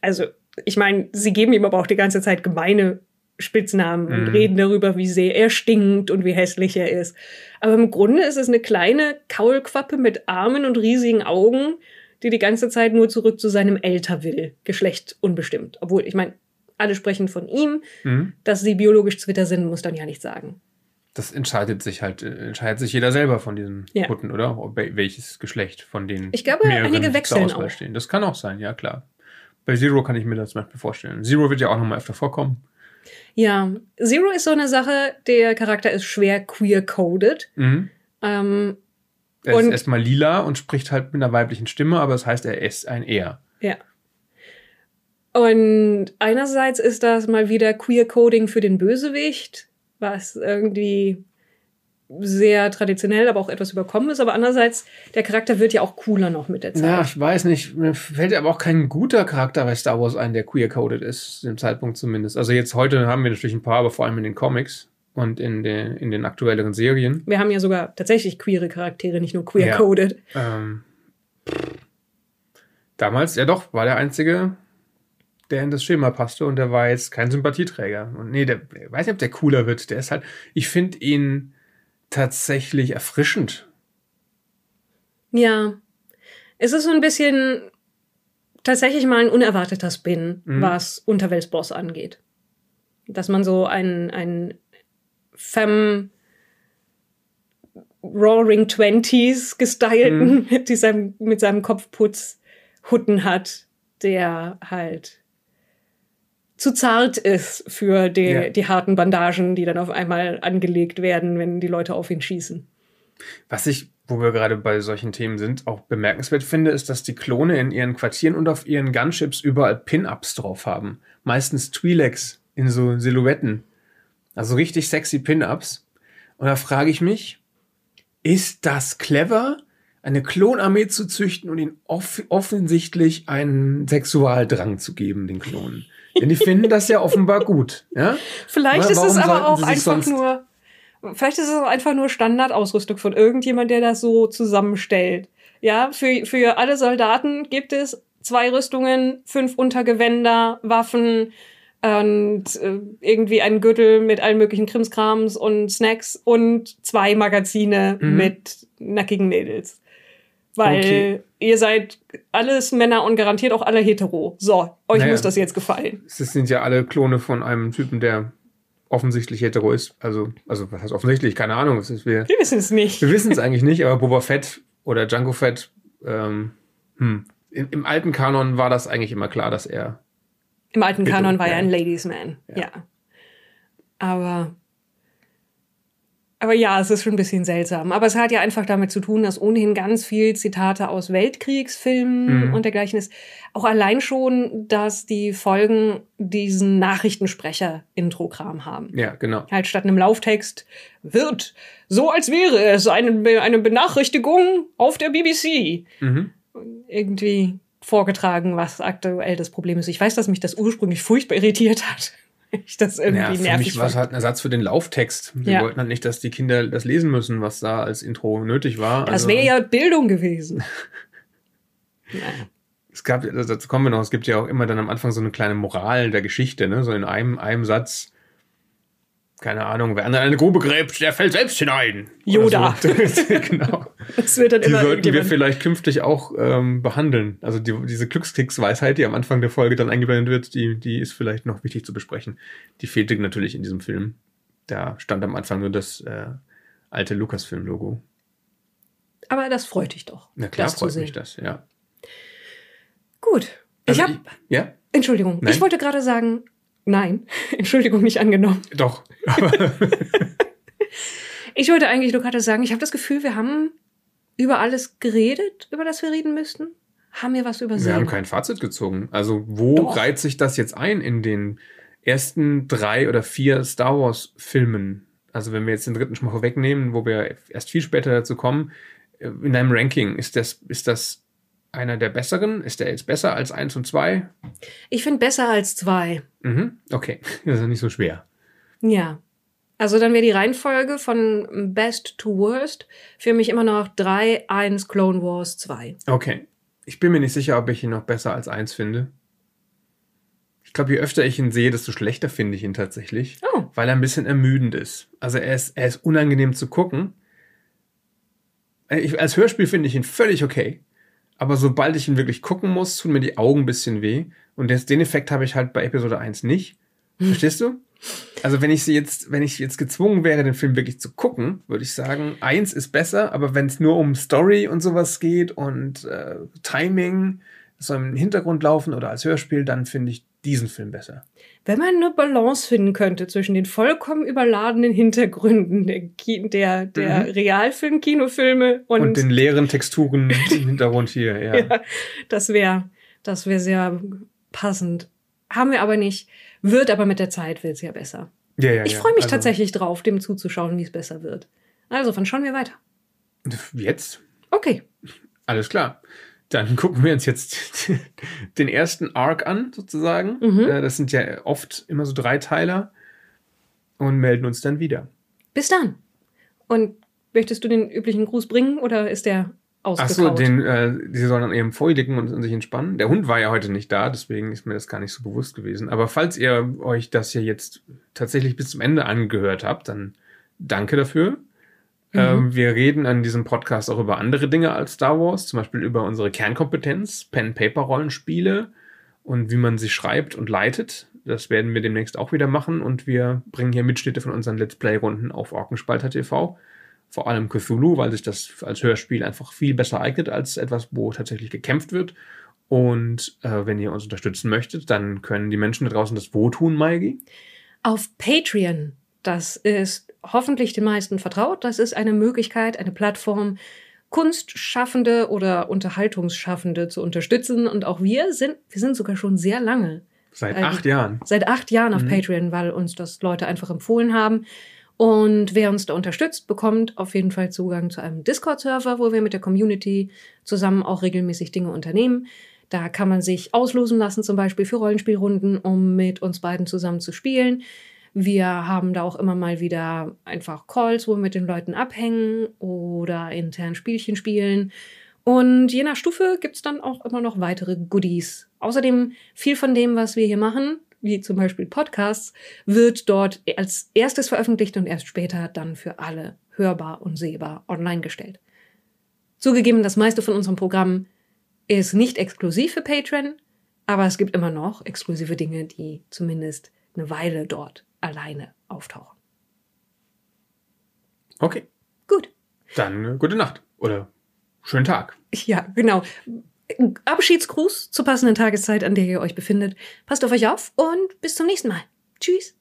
also, ich meine, sie geben ihm aber auch die ganze Zeit gemeine Spitznamen und Mhm. reden darüber, wie sehr er stinkt und wie hässlich er ist. Aber im Grunde ist es eine kleine Kaulquappe mit Armen und riesigen Augen, die die ganze Zeit nur zurück zu seinem Älter will. Geschlecht unbestimmt. Obwohl, ich meine, alle sprechen von ihm. Mhm. Dass sie biologisch Zwitter sind, muss dann ja nicht sagen. Das entscheidet sich halt, äh, entscheidet sich jeder selber von diesen Ja. Hutten, oder? Welches Geschlecht von denen. Ich glaube, mehreren einige wechseln auch. Stehen. Das kann auch sein, ja klar. Bei Zero kann ich mir das zum Beispiel vorstellen. Zero wird ja auch nochmal öfter vorkommen. Ja, Zero ist so eine Sache, der Charakter ist schwer queer-coded. Mhm. Ähm, Er ist erstmal lila und spricht halt mit einer weiblichen Stimme, aber das heißt, er ist ein Er. ja. Und einerseits ist das mal wieder Queer-Coding für den Bösewicht, was irgendwie sehr traditionell, aber auch etwas überkommen ist. Aber andererseits, der Charakter wird ja auch cooler noch mit der Zeit. Ja, ich weiß nicht. Mir fällt aber auch kein guter Charakter bei Star Wars ein, der queer-coded ist, zu dem Zeitpunkt zumindest. Also jetzt heute haben wir natürlich ein paar, aber vor allem in den Comics und in den, in den aktuelleren Serien. Wir haben ja sogar tatsächlich queere Charaktere, nicht nur queer-coded. Ähm, damals, ja doch, war der Einzige, der in das Schema passte und der war jetzt kein Sympathieträger. Und nee, der, ich weiß nicht, ob der cooler wird. Der ist halt, ich finde ihn tatsächlich erfrischend. Ja. Es ist so ein bisschen tatsächlich mal ein unerwarteter Spin, Mhm. was Unterweltsboss angeht. Dass man so einen, einen Femme Roaring Twenties gestylten Mhm. mit, diesem, mit seinem Kopfputz Hutten hat, der halt zu zart ist für die, Ja. die harten Bandagen, die dann auf einmal angelegt werden, wenn die Leute auf ihn schießen. Was ich, wo wir gerade bei solchen Themen sind, auch bemerkenswert finde, ist, dass die Klone in ihren Quartieren und auf ihren Gunships überall Pin-Ups drauf haben. Meistens Twi'leks in so Silhouetten. Also richtig sexy Pin-Ups. Und da frage ich mich, ist das clever, eine Klonarmee zu züchten und ihnen off offensichtlich einen Sexualdrang zu geben, den Klonen? Denn die finden das ja offenbar gut. Ja? Vielleicht Wa- ist es warum aber auch einfach nur, vielleicht ist es auch einfach nur Standardausrüstung von irgendjemand, der das so zusammenstellt. Ja, für, für alle Soldaten gibt es zwei Rüstungen, fünf Untergewänder, Waffen und äh, irgendwie einen Gürtel mit allen möglichen Krimskrams und Snacks und zwei Magazine Mhm. mit nackigen Mädels. Weil Okay. ihr seid alles Männer und garantiert auch alle hetero. So, euch Naja. muss das jetzt gefallen. Es sind ja alle Klone von einem Typen, der offensichtlich hetero ist. Also, also was heißt offensichtlich? Keine Ahnung. Es ist, wir, Wir wissen es nicht. wir wissen es eigentlich nicht, aber Boba Fett oder Django Fett, ähm, hm. Im, Im alten Kanon war das eigentlich immer klar, dass er. Im alten Kanon war er ein Ladies Man, Ja. ja. Aber Aber ja, es ist schon ein bisschen seltsam. Aber es hat ja einfach damit zu tun, dass ohnehin ganz viel Zitate aus Weltkriegsfilmen Mhm. und dergleichen ist. Auch allein schon, dass die Folgen diesen Nachrichtensprecher-Intro-Kram haben. Ja, genau. Halt statt einem Lauftext wird so, als wäre es eine, eine Benachrichtigung auf der BBC. Mhm. Irgendwie vorgetragen, was aktuell das Problem ist. Ich weiß, dass mich das ursprünglich furchtbar irritiert hat. Ich das irgendwie Ja, für nervig mich war es halt ein Ersatz für den Lauftext. Wir Ja. wollten halt nicht, dass die Kinder das lesen müssen, was da als Intro nötig war. Das Also, wäre ja Bildung gewesen. Naja. Es gab, also dazu kommen wir noch, es gibt ja auch immer dann am Anfang so eine kleine Moral der Geschichte, ne? So in einem, einem Satz. Keine Ahnung, wer an eine Grube gräbt, der fällt selbst hinein. Yoda. So. genau. Das wird dann Die immer sollten wir vielleicht künftig auch ähm, behandeln. Also die, diese Glückskeks-Weisheit, die am Anfang der Folge dann eingeblendet wird, die, die ist vielleicht noch wichtig zu besprechen. Die fehlte natürlich in diesem Film. Da stand am Anfang nur das äh, alte Lukas-Film-Logo. Aber das freut dich doch. Na klar, freut mich das, ja. Gut. Also ich habe, ja, Entschuldigung, Nein. ich wollte gerade sagen, nein, Entschuldigung, nicht angenommen. doch. Ich wollte eigentlich nur gerade sagen, ich habe das Gefühl, wir haben über alles geredet, über das wir reden müssten. Haben wir was übersehen? Wir haben kein Fazit gezogen. Also, wo Doch. reiht sich das jetzt ein in den ersten drei oder vier Star Wars-Filmen? Also, wenn wir jetzt den dritten schon mal vorwegnehmen, wo wir erst viel später dazu kommen, äh, in deinem Ranking, ist das, ist das einer der besseren? Ist der jetzt besser als eins und zwei? Ich finde besser als zwei. Mhm, okay. Das ist ja nicht so schwer. Ja. Also dann wäre die Reihenfolge von Best to Worst für mich immer noch 3, 1, Clone Wars 2. Okay. Ich bin mir nicht sicher, ob ich ihn noch besser als eins finde. Ich glaube, je öfter ich ihn sehe, desto schlechter finde ich ihn tatsächlich. Oh. weil er ein bisschen ermüdend ist. Also er ist, er ist unangenehm zu gucken. Ich, als Hörspiel finde ich ihn völlig okay. Aber sobald ich ihn wirklich gucken muss, tun mir die Augen ein bisschen weh. Und das, den Effekt habe ich halt bei Episode 1 nicht. Verstehst du? Also wenn ich sie jetzt, wenn ich jetzt gezwungen wäre, den Film wirklich zu gucken, würde ich sagen, eins ist besser, aber wenn es nur um Story und sowas geht und äh, Timing, soll im Hintergrund laufen oder als Hörspiel, dann finde ich diesen Film besser. Wenn man eine Balance finden könnte zwischen den vollkommen überladenen Hintergründen der, Ki der, der Mhm. Realfilm-Kinofilme und, Und, den leeren Texturen im Hintergrund hier, ja. ja, das wäre das wär sehr passend. Haben wir aber nicht. Wird aber mit der Zeit wird's ja besser. ja, ja Ich freue mich Also, tatsächlich drauf, dem zuzuschauen, wie es besser wird. Also, wann schauen wir weiter? Jetzt? Okay. Alles klar. Dann gucken wir uns jetzt den ersten Arc an, sozusagen. Mhm. Äh, Das sind ja oft immer so Dreiteiler. Und melden uns dann wieder. Bis dann. Und möchtest du den üblichen Gruß bringen oder ist der Ach ausgekaut? so, den, äh, die sollen dann eben vorliegen und, und sich entspannen. Der Hund war ja heute nicht da, deswegen ist mir das gar nicht so bewusst gewesen. Aber falls ihr euch das hier jetzt tatsächlich bis zum Ende angehört habt, dann danke dafür. Mhm. Ähm, wir reden an diesem Podcast auch über andere Dinge als Star Wars, zum Beispiel über unsere Kernkompetenz, Pen-Paper-Rollenspiele und wie man sie schreibt und leitet. Das werden wir demnächst auch wieder machen und wir bringen hier Mitschnitte von unseren Let's Play-Runden auf Orkenspalter TV. Vor allem Cthulhu, weil sich das als Hörspiel einfach viel besser eignet als etwas, wo tatsächlich gekämpft wird. Und äh, wenn ihr uns unterstützen möchtet, dann können die Menschen da draußen das wo tun, Maigi? Auf Patreon. Das ist hoffentlich den meisten vertraut. Das ist eine Möglichkeit, eine Plattform, Kunstschaffende oder Unterhaltungsschaffende zu unterstützen. Und auch wir sind, wir sind sogar schon sehr lange, Seit Äh, acht Jahren. seit acht Jahren auf Mhm. Patreon, weil uns das Leute einfach empfohlen haben. Und wer uns da unterstützt, bekommt auf jeden Fall Zugang zu einem Discord-Server, wo wir mit der Community zusammen auch regelmäßig Dinge unternehmen. Da kann man sich auslosen lassen, zum Beispiel für Rollenspielrunden, um mit uns beiden zusammen zu spielen. Wir haben da auch immer mal wieder einfach Calls, wo wir mit den Leuten abhängen oder intern Spielchen spielen. Und je nach Stufe gibt's dann auch immer noch weitere Goodies. Außerdem viel von dem, was wir hier machen, wie zum Beispiel Podcasts, wird dort als erstes veröffentlicht und erst später dann für alle hörbar und sehbar online gestellt. Zugegeben, das meiste von unserem Programm ist nicht exklusiv für Patreon, aber es gibt immer noch exklusive Dinge, die zumindest eine Weile dort alleine auftauchen. Okay, Gut. dann äh, gute Nacht oder schönen Tag. Ja, genau. Abschiedsgruß zur passenden Tageszeit, an der ihr euch befindet. Passt auf euch auf und bis zum nächsten Mal. Tschüss.